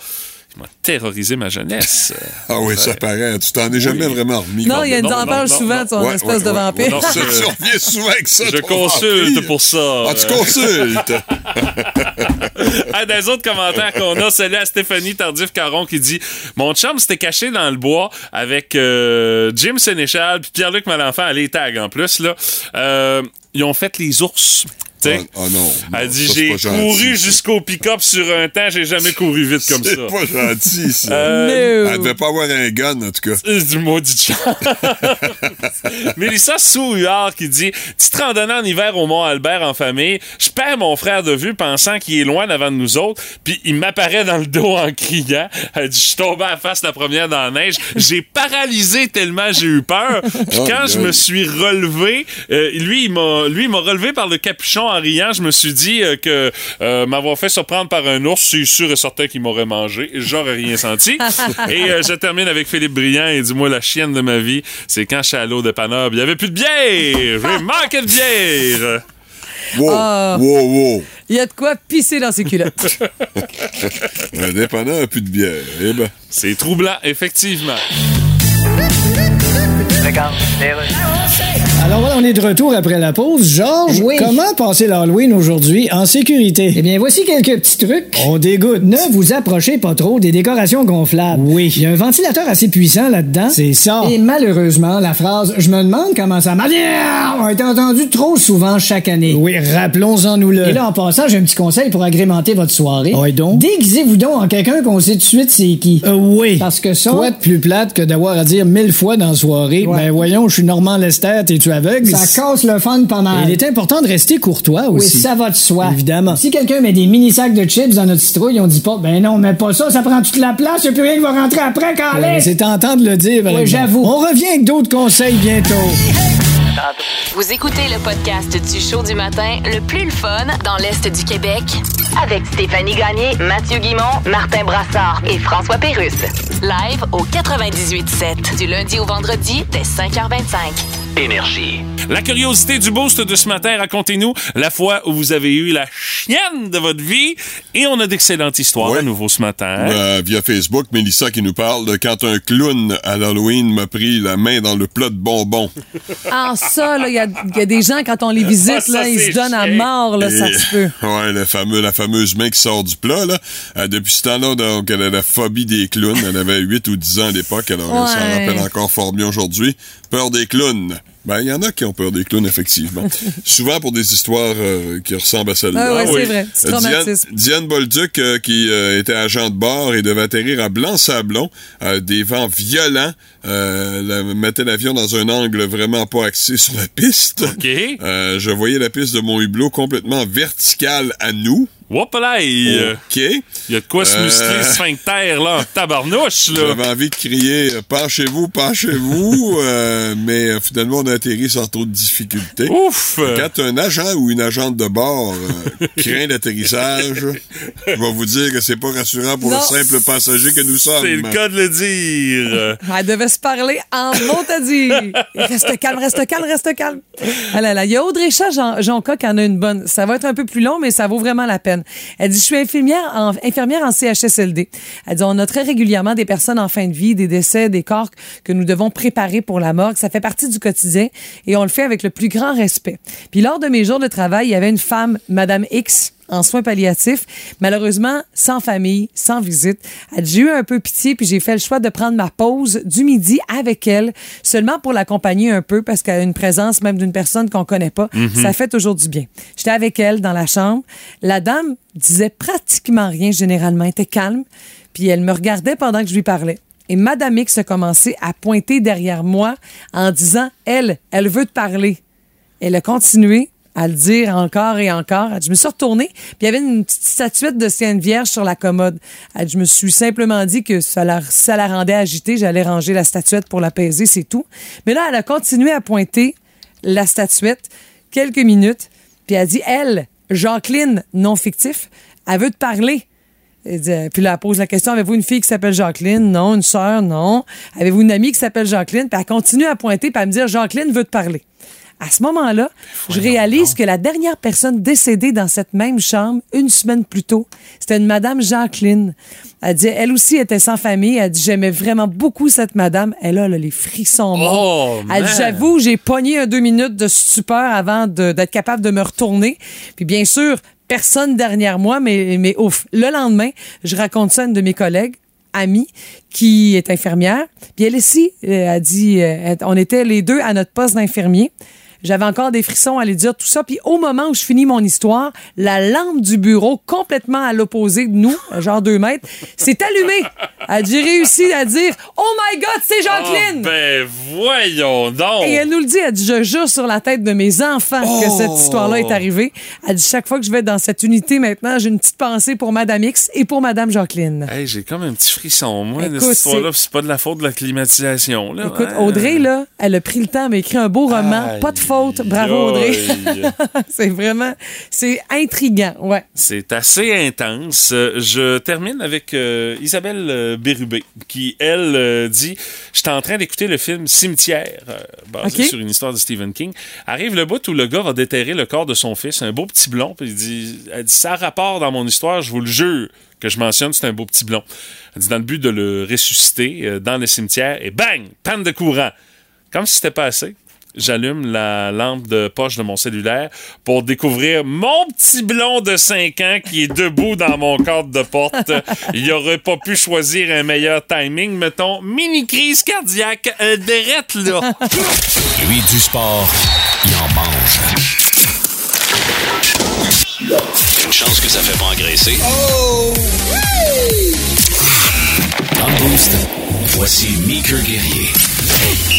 M'a terrorisé ma jeunesse. Ah oui, ça paraît. Tu t'en es jamais vraiment remis. Non, il y a en non, parle souvent son Ouais, espèce ouais, de ouais, vampire. Non, Ça, je- tu reviens souvent avec ça. Je ton consulte vampire. pour ça. Ah, tu consultes. Un des autres commentaires qu'on a, celui à Stéphanie Tardif-Caron qui dit Mon chum s'était caché dans le bois avec euh, Jim Sénéchal puis Pierre-Luc Malenfant à les tags en plus. Là. Euh, ils ont fait les ours. Tu sais. Ah, ah non. Elle non, dit J'ai couru jusqu'au pick-up sur un temps, j'ai jamais couru vite comme ça. C'est pas gentil, ça. Euh, No. Elle devait pas avoir un gun, en tout cas. C'est du maudit chat. Mélissa Souhuard qui dit Petite randonnée en hiver au Mont-Albert en famille. Je perds mon frère de vue pensant qu'il est loin devant de nous autres. Puis il m'apparaît dans le dos en criant. Elle dit Je suis tombé à la face la première dans la neige. J'ai paralysé tellement j'ai eu peur. Puis Oh, quand je me suis relevé, euh, lui, il m'a lui, il m'a relevé par le capuchon en riant. Je me suis dit euh, que euh, m'avoir fait surprendre par un ours, c'est sûr et certain qu'il m'aurait mangé. J'aurais rien senti. et euh, je termine avec Philippe Briand. Il dit Moi, la chienne de ma vie, c'est quand je suis allé au dépanneur. puis Il y avait plus de bière. J'ai manqué de bière. Wow, Ah. wow, wow. Il y a de quoi pisser dans ses culottes. Un dépanneur, un plus de bière. Eh ben. C'est troublant, effectivement. Alors voilà, on est de retour après la pause. Georges, Oui. comment passer l'Halloween aujourd'hui en sécurité? Eh bien, voici quelques petits trucs. On dégoûte. Ne vous approchez pas trop des décorations gonflables. Oui. Il y a un ventilateur assez puissant là-dedans. C'est ça. Et malheureusement, la phrase « Je me demande comment ça marche » a été entendue trop souvent chaque année. Oui, rappelons-en-nous le. Et là, en passant, j'ai un petit conseil pour agrémenter votre soirée. Ouais, donc? Déguisez-vous donc en quelqu'un qu'on sait tout de suite c'est qui. Euh, oui. Parce que ça, Quoi de plus plate que d'avoir à dire mille fois dans la soirée, Ouais. Ben voyons, je suis Normand Lester, t'es-tu aveugle? ça casse le fun pas mal. Il est important de rester courtois Oui, aussi. ça va de soi. Évidemment. Si quelqu'un met des mini sacs de chips dans notre citrouille, on dit pas, ben non, mais pas ça, ça prend toute la place, y a plus rien qui va rentrer après, quand Ouais, mais c'est tentant de le dire, Oui, j'avoue. On revient avec d'autres conseils bientôt. Vous écoutez le podcast du show du matin le plus le fun dans l'Est du Québec avec Stéphanie Gagné, Mathieu Guimont, Martin Brassard et François Pérusse. Live au 98.7 du lundi au vendredi dès 5h25. Énergie. La curiosité du boost de ce matin, racontez-nous la fois où vous avez eu la chienne de votre vie. Et on a d'excellentes histoires Ouais. à nouveau ce matin. Euh, via Facebook, Mélissa qui nous parle de quand un clown à l'Halloween m'a pris la main dans le plat de bonbons. Ah, ça, là, il y a, il y a des gens, quand on les visite, Ah, ça, là, ils se donnent à mort, là, ça se peut. Ouais, le fameux, la fameuse main qui sort du plat, là. Euh, depuis ce temps-là, donc, elle a la phobie des clowns. Elle avait 8 ou 10 ans à l'époque, alors elle s'en Ouais. rappelle encore fort bien aujourd'hui. Peur des clowns. Ben, il y en a qui ont peur des clowns, effectivement. Souvent pour des histoires euh, qui ressemblent à celle-là. Ah ouais, Ah c'est oui. vrai. C'est Euh, Diane, traumatisme. Diane Bolduc, euh, qui euh, était agent de bord et devait atterrir à Blanc-Sablon, euh, des vents violents, euh, la- mettait l'avion dans un angle vraiment pas axé sur la piste. OK. Euh, je voyais la piste de mon hublot complètement verticale à nous. Whoop là, il OK. il y a de quoi se Euh. muscler sphincter, là, en tabarnouche, là. J'avais envie de crier Penchez-vous, penchez-vous, euh, mais euh, finalement, on a atterri sans trop de difficultés. Ouf! Quand un agent ou une agente de bord euh, craint l'atterrissage, je vais vous dire que c'est pas rassurant pour Non. le simple passager que nous sommes. C'est le cas de le dire. Elle devait se parler en dit. Reste calme, reste calme, reste calme. Ah là là. Il y a Audrey Chat Jean, Jonca qui en a une bonne. Ça va être un peu plus long, mais ça vaut vraiment la peine. Elle dit, je suis infirmière en, infirmière en CHSLD. Elle dit, on a très régulièrement des personnes en fin de vie, des décès, des corps que nous devons préparer pour la morgue. Ça fait partie du quotidien et on le fait avec le plus grand respect. Puis lors de mes jours de travail, il y avait une femme, Madame X, en soins palliatifs, malheureusement sans famille, sans visite. J'ai eu un peu pitié puis j'ai fait le choix de prendre ma pause du midi avec elle, seulement pour l'accompagner un peu parce qu'elle a une présence même d'une personne qu'on connaît pas. Mhm. Ça fait toujours du bien. J'étais avec elle dans la chambre. La dame disait pratiquement rien généralement, elle était calme, puis elle me regardait pendant que je lui parlais. Et Madame X a commencé à pointer derrière moi en disant, elle, elle veut te parler. Elle a continué à le dire encore et encore. Je me suis retournée, puis il y avait une petite statuette de Sainte Vierge sur la commode. Je me suis simplement dit que ça la, rendait agitée, j'allais ranger la statuette pour l'apaiser, c'est tout. Mais là, elle a continué à pointer la statuette quelques minutes, puis elle dit, elle, Jacqueline, non fictif, elle veut te parler. Puis là, elle pose la question, avez-vous une fille qui s'appelle Jacqueline? Non. Une sœur? Non. Avez-vous une amie qui s'appelle Jacqueline? Puis elle continue à pointer, puis à me dire, Jacqueline veut te parler. À ce moment-là, je réalise que la dernière personne décédée dans cette même chambre, une semaine plus tôt, c'était une Madame Jacqueline. Elle dit, elle aussi était sans famille. Elle dit, j'aimais vraiment beaucoup cette Madame. Elle a là, les frissons morts. Oh, elle dit, j'avoue, j'ai pogné un deux minutes de stupeur avant d'être capable de me retourner. Puis bien sûr, personne derrière moi, mais, mais ouf. Le lendemain, je raconte ça à une de mes collègues amie qui est infirmière. Puis elle ici, euh, a dit, euh, elle- on était les deux à notre poste d'infirmier. J'avais encore des frissons à lui dire tout ça. Puis au moment où je finis mon histoire, la lampe du bureau, complètement à l'opposé de nous, genre deux mètres, s'est allumée. Elle J'ai réussi à dire « Oh my God, c'est Jacqueline! Ah, ben, voyons donc! Et elle nous le dit, elle dit, je jure sur la tête de mes enfants que cette histoire-là est arrivée. Elle dit, chaque fois que je vais dans cette unité maintenant, j'ai une petite pensée pour Madame X et pour Madame Jacqueline. Hey, j'ai comme un petit frisson, moi, de cette histoire-là. c'est- pas de la faute de la climatisation, là. Écoute, Ouais. Audrey, là, elle a pris le temps, elle a écrit un beau roman. Aïe, pas de faute. Bravo, Audrey. c'est vraiment, c'est intriguant, ouais. C'est assez intense. Je termine avec euh, Isabelle euh, Bérubé, qui, elle, euh, dit « J'étais en train d'écouter le film Cimetière, euh, basé sur une histoire de Stephen King. Arrive le bout où le gars va déterrer le corps de son fils, un beau petit blond, puis il dit, elle dit « Ça a rapport dans mon histoire, je vous le jure, que je mentionne, c'est un beau petit blond. » Elle dit « Dans le but de le ressusciter euh, dans le cimetière, et bang! Panne de courant. » Comme si c'était pas assez. J'allume la lampe de poche de mon cellulaire pour découvrir mon petit blond de 5 ans qui est debout dans mon cadre de porte. Il aurait pas pu choisir un meilleur timing, mettons, mini crise cardiaque, euh, derette là. Lui, du sport, il en mange. Une chance que ça fait pas engraisser. Dans le boost, voici Meeker Guerrier.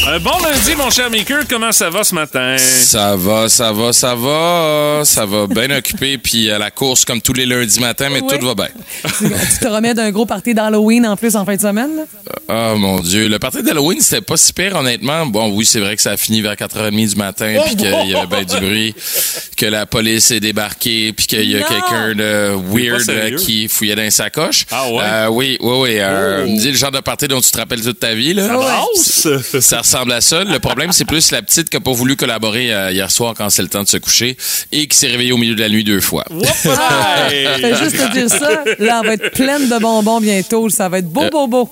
Un bon lundi, mon cher Maker, comment ça va ce matin? Ça va, ça va, ça va. Ça va bien occupé, puis à la course comme tous les lundis matins, mais Ouais. tout va bien. Tu te remets d'un gros party d'Halloween en plus en fin de semaine, là? Oh mon Dieu. Le party d'Halloween, c'était pas si pire, honnêtement. Bon, oui, c'est vrai que ça a fini vers 4h30 du matin, puis qu'il y avait bien du bruit, que la police est débarquée, puis qu'il y a quelqu'un de weird euh, qui fouillait dans les sacoches. Ah ouais? Euh, oui, oui, oui. Euh, Oh! me dit le genre de party dont tu te rappelles toute ta vie, là. Ça! Ça ressemble à ça. Le problème, c'est plus la petite qui n'a pas voulu collaborer euh, hier soir quand c'est le temps de se coucher et qui s'est réveillée au milieu de la nuit deux fois. Ah, Fais juste te dire ça. Là, elle va être pleine de bonbons bientôt. Ça va être beau, beau, beau.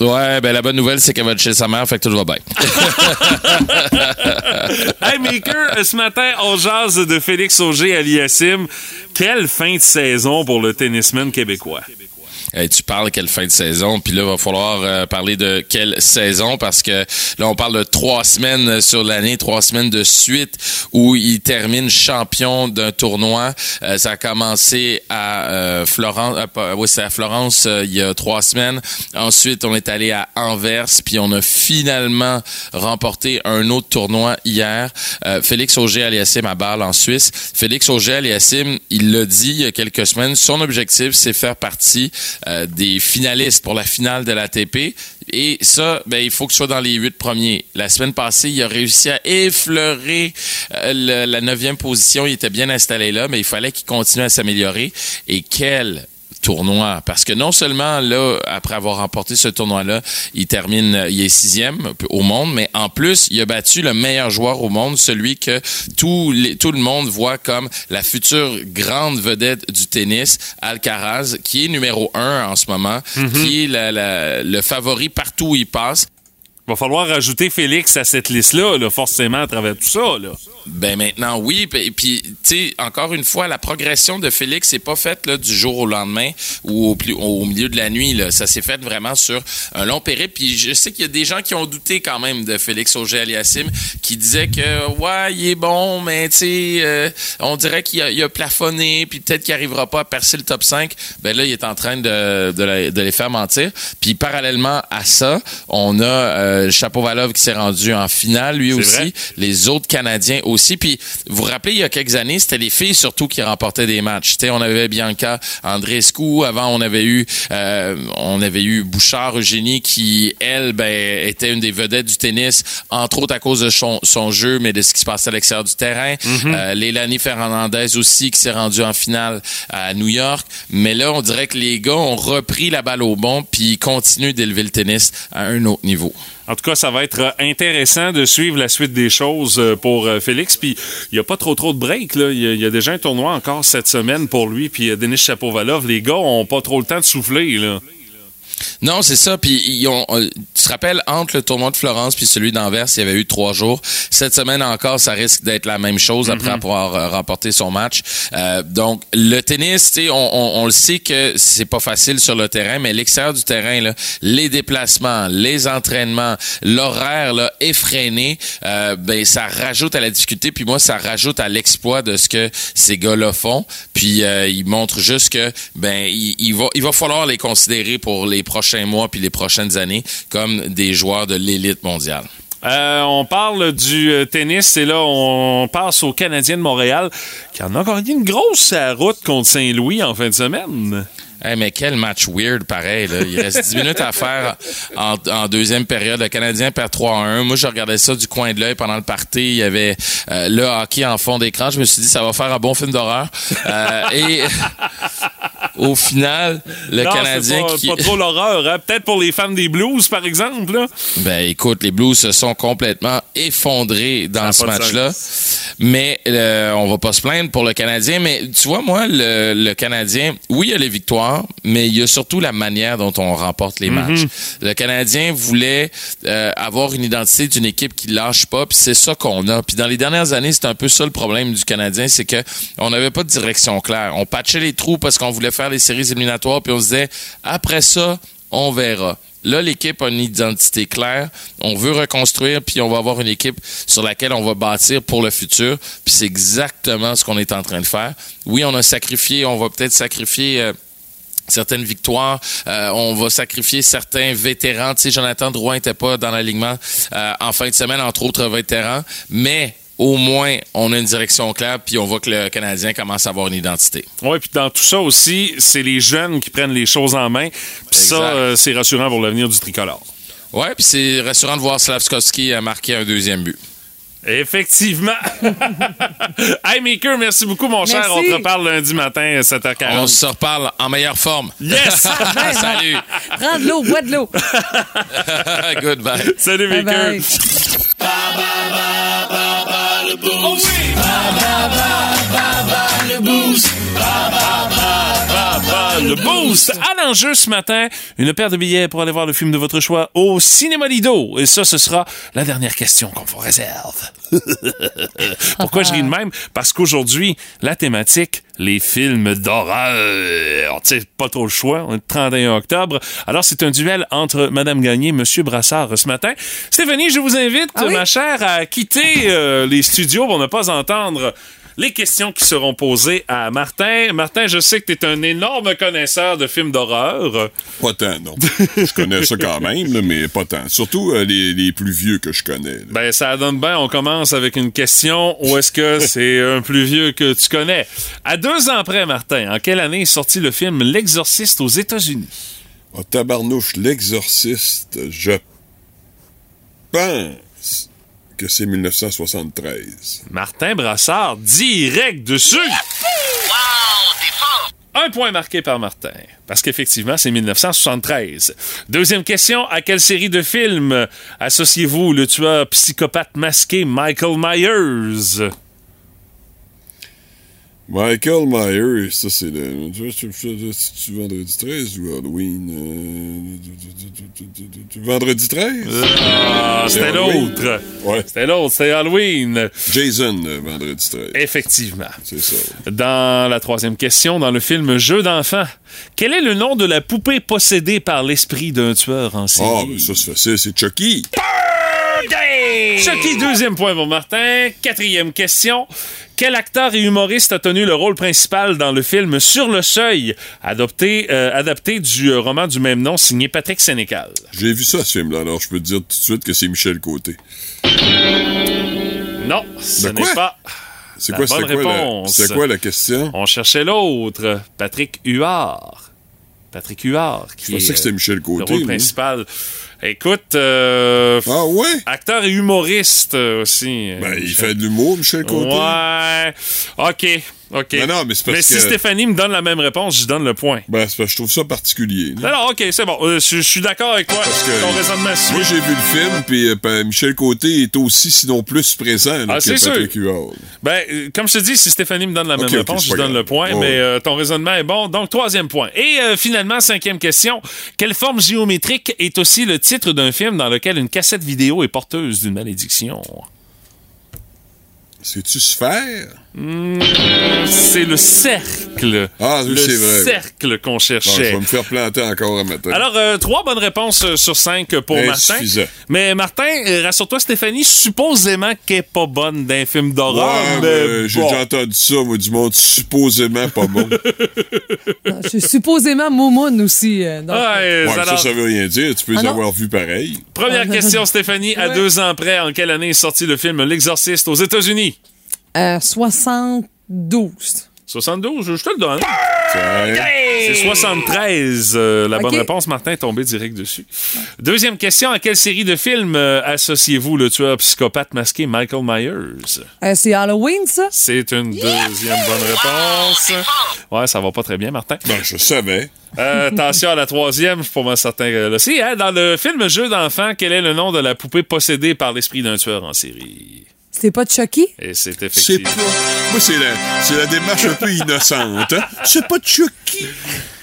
Ouais, ben la bonne nouvelle, c'est qu'elle va être chez sa mère, fait que tout va bien. hey Maker, ce matin, on jase de Félix Auger à l'IASIM. Quelle fin de saison pour le tennisman québécois. Eh, tu parles quelle fin de saison, puis là, il va falloir euh, parler de quelle saison, parce que là, on parle de trois semaines sur l'année, trois semaines de suite où il termine champion d'un tournoi. Euh, ça a commencé à euh, Florence, euh, oui, c'est à Florence euh, il y a trois semaines. Ensuite, on est allé à Anvers, puis on a finalement remporté un autre tournoi hier. Euh, Félix Auger-Aliassime à Bâle en Suisse. Félix Auger-Aliassime, il l'a dit il y a quelques semaines, son objectif, c'est faire partie euh, des finalistes pour la finale de l'ATP. Et ça, ben, il faut que ce soit dans les huit premiers. La semaine passée, il a réussi à effleurer euh, la neuvième position. Il était bien installé là, mais il fallait qu'il continue à s'améliorer. Et quel tournoi. Parce que non seulement là après avoir remporté ce tournoi-là il termine euh, il est sixième au monde mais en plus il a battu le meilleur joueur au monde celui que tout, les- tout le monde voit comme la future grande vedette du tennis Alcaraz qui est numéro un en ce moment qui est la- la- le favori partout où il passe Va falloir rajouter Félix à cette liste-là, là, forcément, à travers tout ça. Là. Ben maintenant oui, puis tu sais encore une fois la progression de Félix c'est pas faite là du jour au lendemain ou au, plus- au milieu de la nuit là, ça s'est fait vraiment sur un long périple. Puis je sais qu'il y a des gens qui ont douté quand même de Félix Auger-Aliassime qui disaient que ouais il est bon mais tu sais euh, on dirait qu'il a, a plafonné puis peut-être qu'il arrivera pas à percer le top 5. Ben là il est en train de de les faire mentir. Puis parallèlement à ça on a euh, Chapovalov qui s'est rendu en finale lui aussi vrai. les autres Canadiens aussi. Puis vous vous rappelez, il y a quelques années, c'était les filles surtout qui remportaient des matchs. Tu sais, on avait Bianca Andreescu, avant on avait eu euh, on avait eu Bouchard Eugénie qui elle ben était une des vedettes du tennis, entre autres à cause de son, son jeu, mais de ce qui se passait à l'extérieur du terrain. Euh, Leilani Fernandez aussi qui s'est rendue en finale à New York. Mais là, on dirait que les gars ont repris la balle au bon puis ils continuent d'élever le tennis à un autre niveau. En tout cas, ça va être euh, intéressant de suivre la suite des choses euh, pour euh, Félix. Puis, il n'y a pas trop trop de break. Là. Il, y a, déjà un tournoi encore cette semaine pour lui. Puis, Denis Chapovalov. Les gars ont pas trop le temps de souffler. Non, c'est ça. Puis ils ont, euh, tu te rappelles entre le tournoi de Florence puis celui d'Anvers, il y avait eu trois jours. Cette semaine encore, ça risque d'être la même chose après avoir euh, remporté son match. Euh, donc le tennis, tu sais, on, on, on le sait que c'est pas facile sur le terrain, mais l'extérieur du terrain, là, les déplacements, les entraînements, l'horaire là effréné, euh, ben ça rajoute à la difficulté. Puis moi, ça rajoute à l'exploit de ce que ces gars-là font. Puis euh, ils montrent juste que ben il, il va il va falloir les considérer pour les prochains mois puis les prochaines années comme des joueurs de l'élite mondiale. Euh, on parle du euh, tennis et là, on passe aux Canadiens de Montréal qui en ont gagné une grosse route contre Saint-Louis en fin de semaine. Hey, mais quel match weird, pareil. Là. Il reste 10 minutes à faire en, en deuxième période. Le Canadien perd 3-1. Moi, je regardais ça du coin de l'œil pendant le party. Il y avait euh, le hockey en fond d'écran. Je me suis dit, ça va faire un bon film d'horreur. Euh, et au final, le Non, Canadien pas, qui... pas trop l'horreur. hein. Peut-être pour les fans des Blues, par exemple. Là. Ben écoute, les Blues se sont complètement effondrés dans ce match-là. Mais euh, on va pas se plaindre pour le Canadien. Mais tu vois, moi, le, le Canadien, oui, il y a les victoires, mais il y a surtout la manière dont on remporte les matchs. Le Canadien voulait euh, avoir une identité d'une équipe qui lâche pas, puis c'est ça qu'on a. Puis dans les dernières années, c'est un peu ça le problème du Canadien, c'est que on n'avait pas de direction claire. On patchait les trous parce qu'on voulait faire les séries éliminatoires, puis on se disait après ça, on verra. Là, l'équipe a une identité claire. On veut reconstruire, puis on va avoir une équipe sur laquelle on va bâtir pour le futur. Puis c'est exactement ce qu'on est en train de faire. Oui, on a sacrifié, on va peut-être sacrifier. euh, certaines victoires. Euh, on va sacrifier certains vétérans. Tu sais, Jonathan Drouin n'était pas dans l'alignement euh, en fin de semaine, entre autres vétérans. Mais au moins, on a une direction claire, puis on voit que le Canadien commence à avoir une identité. Oui, puis dans tout ça aussi, c'est les jeunes qui prennent les choses en main. Puis ça, euh, c'est rassurant pour l'avenir du tricolore. Ouais, puis c'est rassurant de voir Slavskowski marquer un deuxième but. Effectivement. hey, Maker, merci beaucoup, mon cher. Merci. On te reparle lundi matin à 7h40. On se reparle en meilleure forme. Yes! Salut. Prends de l'eau, bois de l'eau. Goodbye. Salut, Bye Maker. bye. Oh, Le Boost à l'enjeu ce matin. Une paire de billets pour aller voir le film de votre choix au Cinéma Lido. Et ça, ce sera la dernière question qu'on vous réserve. Pourquoi je ris de même? Parce qu'aujourd'hui, la thématique, les films d'horreur. Tu sais, pas trop le choix. On est le 31 octobre. Alors, c'est un duel entre Madame Gagné et Monsieur Brassard ce matin. Stéphanie, je vous invite, ma chère, à quitter euh, les studios pour ne pas entendre les questions qui seront posées à Martin. Martin, je sais que tu es un énorme connaisseur de films d'horreur. Pas tant, non. je connais ça quand même, là, mais pas tant. Surtout euh, les, les plus vieux que je connais. là. Ben, ça donne bien. On commence avec une question. Où est-ce que c'est un plus vieux que tu connais? À deux ans près, Martin, en quelle année est sorti le film L'Exorciste aux États-Unis? Oh, tabarnouche, l'exorciste, je pense que c'est 1973. Martin Brassard, direct dessus! Un point marqué par Martin, parce qu'effectivement, c'est 1973. Deuxième question, à quelle série de films associez-vous le tueur psychopathe masqué Michael Myers? Michael Myers, ça c'est le. C'est vendredi 13 ou Halloween? euh, Vendredi 13? Ah, C'est c'était l'autre. Ouais. C'était l'autre, c'était Halloween. Jason, euh, vendredi 13. Effectivement. C'est ça. Dans la troisième question, dans le film Jeu d'enfant, quel est le nom de la poupée possédée par l'esprit d'un tueur en série? Ah, ben ça c'est facile, c'est Chucky. Chucky, deuxième point pour Martin. Quatrième question. Quel acteur et humoriste a tenu le rôle principal dans le film Sur le seuil, adopté, euh, adapté du euh, roman du même nom signé Patrick Sénécal? J'ai vu ça, ce film-là, alors je peux te dire tout de suite que c'est Michel Côté. Non, ce n'est pas. C'est la quoi, bonne quoi, la- réponse. c'était quoi la question? On cherchait l'autre, Patrick Huard. Patrick Huard, qui Je pensais est, que c'était euh, Michel le Côté. rôle moi. principal. Écoute, euh, Ah ouais? acteur et humoriste euh, aussi. euh, Ben, il fait de l'humour, Michel Côté. Ouais. OK. OK. Non, non, mais c'est parce si que- Stéphanie me donne la même réponse, je donne le point. Ben, c'est parce que je trouve ça particulier. là. Alors, OK, c'est bon. Euh, je je suis d'accord avec toi. Parce que- Ton raisonnement. Moi, j'ai vu le film, puis euh, ben, Michel Côté est aussi, sinon plus, présent là, Ah, que. Patrick Huard. Ben, euh, comme je te dis, si Stéphanie me donne la même réponse, je donne le point, mais ton raisonnement est bon. Donc, troisième point. Et finalement, cinquième question. Quelle forme géométrique est aussi le titre d'un film dans lequel une cassette vidéo est porteuse d'une malédiction? C'est-tu sphère? Hmm, c'est le cercle. Ah, oui, le c'est vrai. cercle qu'on Bon, je cherchait. vais me faire planter encore un matin. Alors, euh, trois bonnes réponses euh, sur cinq pour Martin. Mais Martin, euh, rassure-toi, Stéphanie, supposément qu'elle est pas bonne d'un film d'horreur. Ouais, mais mais j'ai bon. déjà entendu ça, moi, du monde supposément pas bon. Je suis supposément Moumoun aussi. euh, donc, Ouais, Ouais, alors, ça, ça veut rien dire. Tu peux Ah les avoir vus pareil. Première question, Stéphanie. À Ouais. deux ans près, en quelle année est sorti le film L'Exorciste aux États-Unis? Euh, 72. 72, je je te le donne. C'est 73. euh, la bonne réponse, Martin est tombé direct dessus. Deuxième question. À quelle série de films euh, associez-vous le tueur psychopathe masqué Michael Myers? Euh, c'est Halloween, ça? C'est une deuxième bonne réponse. Ouais, ça va pas très bien, Martin. Ben, je savais. Euh, attention à la troisième, je suis pas mal certain là. Si, hein, dans le film Jeu d'enfant, quel est le nom de la poupée possédée par l'esprit d'un tueur en série? C'était pas Chucky? Et c'est C'est effectivement. pas. Moi, c'est la, c'est la démarche un peu innocente. Hein? C'est pas Chucky.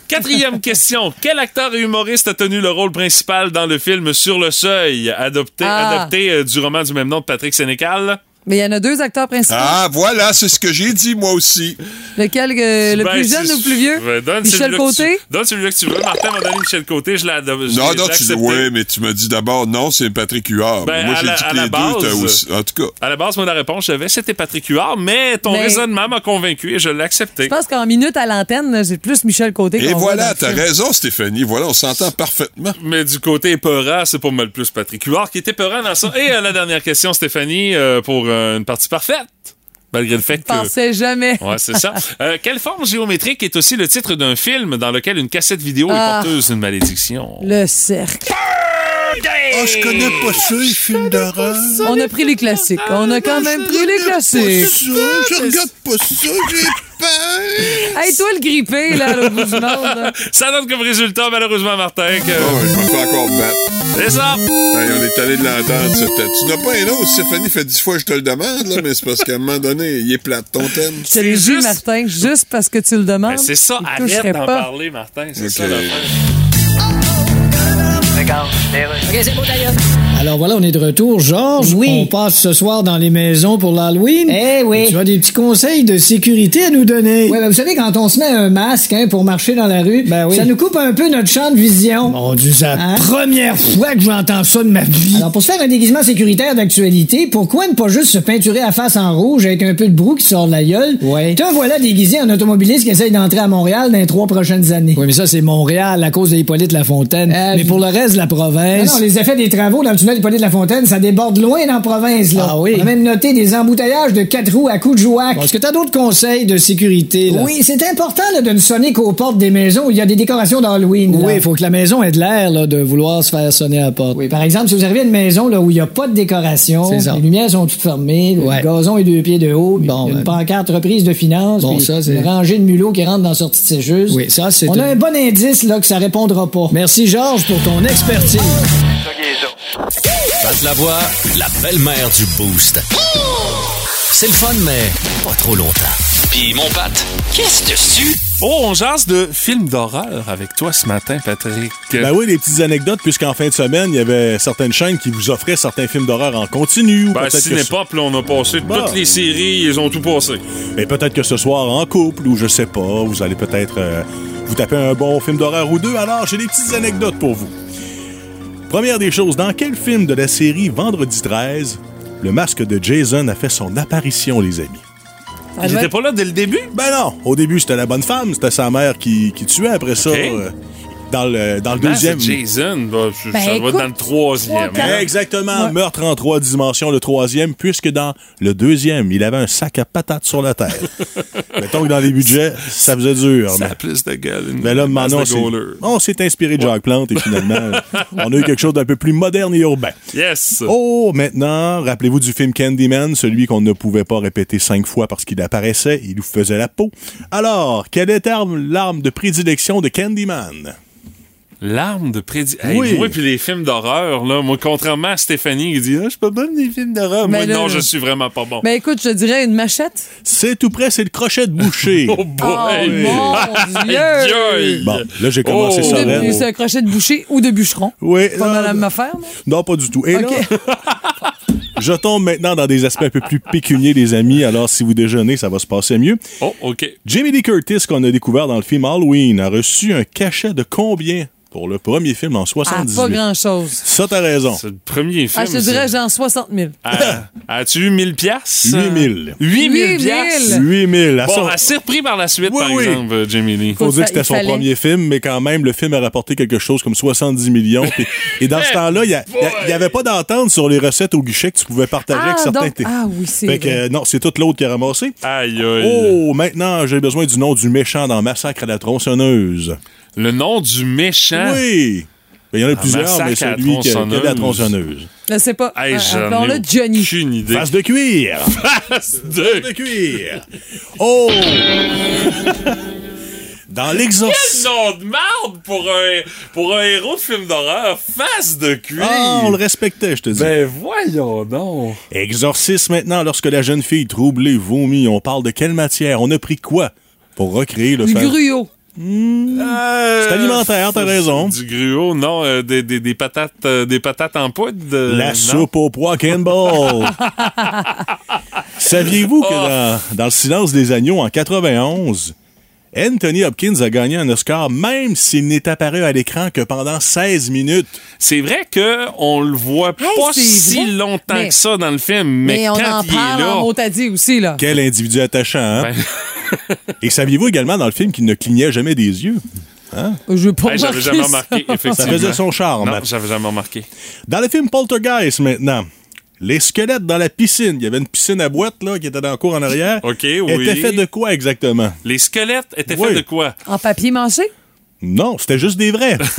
Quatrième question. Quel acteur et humoriste a tenu le rôle principal dans le film Sur le seuil, adopté, Ah. adapté euh, du roman du même nom de Patrick Sénécal? Mais il y en a deux acteurs principaux. Ah, voilà, c'est ce que j'ai dit, moi aussi. Lequel, euh, le Ben, plus jeune c'est- ou le plus vieux? Ben, donne Michel Côté? tu- Donne celui-là que tu veux. Martin m'a donné Michel Côté, je l'ai. Non, non, tu dis, ouais, mais tu m'as dit d'abord, non, c'est Patrick Huard. Ben, moi, à j'ai la- dit à que la les base, deux, aussi. En tout cas. À la base, moi, la réponse, j'avais, c'était Patrick Huard, mais ton Mais- raisonnement m'a convaincu et je l'ai accepté. Je pense qu'en minute à l'antenne, j'ai plus Michel Côté. Et voilà, le t'as raison, Stéphanie. Voilà, on s'entend parfaitement. Mais du côté épeurant, c'est pas mal plus Patrick Huard qui était épeurant dans ça. Et euh, la dernière question, Stéphanie, euh, pour euh, une partie parfaite. Malgré le fait Je que. pensais jamais. Ouais, c'est ça. Euh, quelle forme géométrique est aussi le titre d'un film dans lequel une cassette vidéo Ah. est porteuse d'une malédiction? Le cercle. Oh, je connais pas ça, les films d'horreur. On a pris les classiques. On a quand même pris les classiques. je regarde pas ça. J'ai Hey, toi, le grippé, là, à l'autre bout du monde. là. Ça donne comme résultat, malheureusement, Martin, que... Oh, je me fais encore battre. C'est ça! Hey, on est allé de l'entendre. Tu n'as pas un autre, Stéphanie fait dix fois que je te le demande, là, mais c'est parce qu'à un moment donné, il est plate ton thème. Je te l'ai dit, juste- Martin, juste parce que tu le demandes. Ben, c'est ça, arrête d'en pas. parler, Martin, c'est Ok. Alors voilà, on est de retour. Georges, Oui. on passe ce soir dans les maisons pour l'Halloween. Eh oui. Tu as des petits conseils de sécurité à nous donner. Oui, ben vous savez, quand on se met un masque hein, pour marcher dans la rue, Ben oui. ça nous coupe un peu notre champ de vision. Mon Dieu, c'est la Hein? première fois que j'entends ça de ma vie. Alors, pour se faire un déguisement sécuritaire d'actualité, pourquoi ne pas juste se peinturer à face en rouge avec un peu de brou qui sort de la gueule? Ouais. Te voilà déguisé en automobiliste qui essaye d'entrer à Montréal dans les trois prochaines années. Oui, mais ça, c'est Montréal à cause d'Hippolyte Lafontaine. Euh, mais pour le reste de la Non, province. non, les effets des travaux dans le tunnel Hippolyte La Fontaine, ça déborde loin dans la province, là. Ah oui? On a même noté des emboutteillages de quatre roues à coups de jouac. Bon, Est-ce que tu as d'autres conseils de sécurité? Là? Oui, c'est important là, de ne sonner qu'aux portes des maisons où il y a des décorations d'Halloween. Oui, il faut que la maison ait de l'air là, de vouloir se faire sonner à la porte. Oui, par exemple, si vous arrivez à une maison là, où il n'y a pas de décoration, les lumières sont toutes fermées, Ouais. le gazon est deux pieds de haut, puis Bon, il y a une ben. pancarte reprise de finances, Bon, ça, une rangée de mulots qui rentrent dans la sortie de sécheuse. Oui, ça, c'est On a un bon indice là, que ça répondra pas. Merci, Georges, pour ton expertise. Pat Lavoie, la belle-mère du Boost. C'est le fun, mais pas trop longtemps. Puis mon Pat, qu'est-ce dessus? Oh, on jase de films d'horreur avec toi ce matin, Patrick. Ben oui, des petites anecdotes, puisqu'en fin de semaine, il y avait certaines chaînes qui vous offraient certains films d'horreur en continu. ou Ben, peut-être si que n'est ce- pas, puis là, on a passé Bon. toutes les séries, ils ont tout passé. Mais peut-être que ce soir, en couple, ou je sais pas, vous allez peut-être euh, vous taper un bon film d'horreur ou deux. Alors, j'ai des petites anecdotes pour vous. Première des choses, dans quel film de la série Vendredi 13, le masque de Jason a fait son apparition, les amis? Il doit était être- pas là dès le début? Ben non, au début, c'était la bonne femme, c'était sa mère qui, qui tuait. Après ça, euh, dans le, dans le deuxième... Jason. Ben, ça Ben, écoute, être dans le troisième. trois, hein? Exactement, Ouais. meurtre en trois dimensions, le troisième, puisque dans le deuxième, il avait un sac à patates sur la tête. Mettons que dans les budgets, ça faisait dur. Ça mais- a plus de gueule. Mais là, maintenant, on s'est- inspiré de Jacques Plante et finalement, on a eu quelque chose d'un peu plus moderne et urbain. Yes! Oh, maintenant, rappelez-vous du film Candyman, celui qu'on ne pouvait pas répéter cinq fois parce qu'il apparaissait, il nous faisait la peau. Alors, quelle était l'arme de prédilection de Candyman? L'arme de prédi... Oui. Hey, moi, puis les films d'horreur, là, moi, contrairement à Stéphanie qui dit ah, « Je suis pas bonne des films d'horreur. » Moi, Mais là, non, je suis vraiment pas bon. Ben écoute, je te dirais une machette. C'est tout près, c'est le crochet de boucher. Oh boy! Oh, mon Dieu! Bon, là, j'ai commencé Oh. ça raide. C'est un crochet de boucher ou de bûcheron. Oui, Pas mal euh, la même affaire, non? non, pas du tout. Et OK. là, je tombe maintenant dans des aspects un peu plus pécuniers, les amis. Alors, si vous déjeunez, ça va se passer mieux. Oh, OK. Jamie Lee Curtis, qu'on a découvert dans le film Halloween, a reçu un cachet de combien? Pour le premier film en Ah, 78? pas grand-chose. Ça, t'as raison. C'est le premier film. Ah, je te dirais genre 60 000. Ah, As-tu eu 1000 piastres? 8000. 8000 8 piastres? 000. 8000. À Bon, son- assez repris par la suite, Oui, par oui. exemple, euh, Jamie Lee. faut Faut dire que c'était son fallait. premier film, mais quand même, le film a rapporté quelque chose comme 70 millions. Et dans ce temps-là, il n'y avait pas d'entente sur les recettes au guichet que tu pouvais partager avec Ah, certains. donc, ah oui, c'est Fait que, vrai. euh, non, c'est tout l'autre qui a ramassé. Aïe, aïe. Oh, maintenant, j'ai besoin du nom du méchant dans Massacre à la tronçonneuse. Le nom du méchant. Oui! Ben, Il y en a plusieurs, mais celui qui a, la tronçonneuse. Je sais pas. Hey, Euh, ai Appelons-le Johnny. aucune idée. Face de cuir! Face de... de cuir! Oh! Dans Quel l'exorcisme. nom de marde pour un, pour un héros de film d'horreur. Face de cuir. Ah, on le respectait, je te dis. Ben voyons donc. Exorcisme maintenant, lorsque la jeune fille troublée vomit, on parle de quelle matière? On a pris quoi pour recréer le Du fer? Gruau. Euh, C'est alimentaire, t'as raison. Du gruau, non, euh, des, des, des patates, euh, des patates en poudre. La non? soupe au pois Campbell. Saviez-vous que Oh. dans, dans Le silence des agneaux, en 91, Anthony Hopkins a gagné un Oscar même s'il n'est apparu à l'écran que pendant 16 minutes? C'est vrai que on le voit Hey, pas si vrai. longtemps Mais- que ça dans le film, mais, Mais on quand en il parle est là, en aussi, là. Quel individu attachant, hein? Ben- Et saviez-vous également dans le film qu'il ne clignait jamais des yeux? Je veux pas Hey, j'avais ça. effectivement. Ça faisait son charme. Non, j'avais jamais remarqué. Dans le film Poltergeist, maintenant, les squelettes dans la piscine, il y avait une piscine à boîte là, qui était dans le cours en arrière. OK, oui. Était fait de quoi exactement? Les squelettes étaient Oui. faits de quoi? En papier mâché? Non, c'était juste des vrais.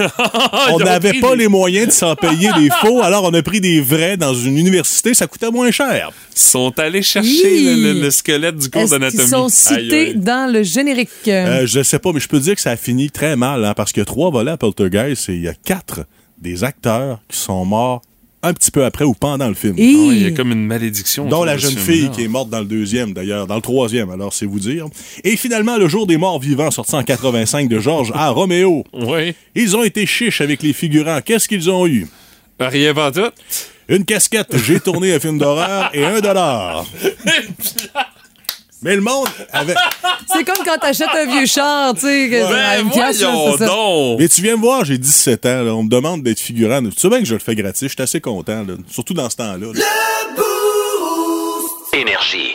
on Ils n'avait pas des- les moyens de s'en payer des faux, alors on a pris des vrais dans une université, ça coûtait moins cher. Ils sont allés chercher le, le- le squelette du cours d'anatomie. qu'ils sont Aïe, cités aïe. dans le générique? Euh, je sais pas, mais je peux dire que ça a fini très mal, hein, parce qu'il y a trois volets à Poltergeist et il y a quatre des acteurs qui sont morts un petit peu après ou pendant le film. Ah ouais, il y a comme une malédiction. Dont la jeune fille qui est morte dans le deuxième, d'ailleurs, dans le troisième, alors c'est vous dire. Et finalement, Le jour des morts vivants, sorti en 85 de Georges A. Roméo. Oui. Ils ont été chiches avec les figurants. Qu'est-ce qu'ils ont eu? Rien pas tout. Une casquette, j'ai tourné un film d'horreur et un dollar. Mais le monde avait... C'est comme quand t'achètes un vieux char, tu sais, que- Ben, voyons ça. donc. Mais tu viens me voir, j'ai 17 ans, là, on me demande d'être figurant. Tu sais bien que je le fais gratis, je suis assez content, là, surtout dans ce temps-là. là. Énergie.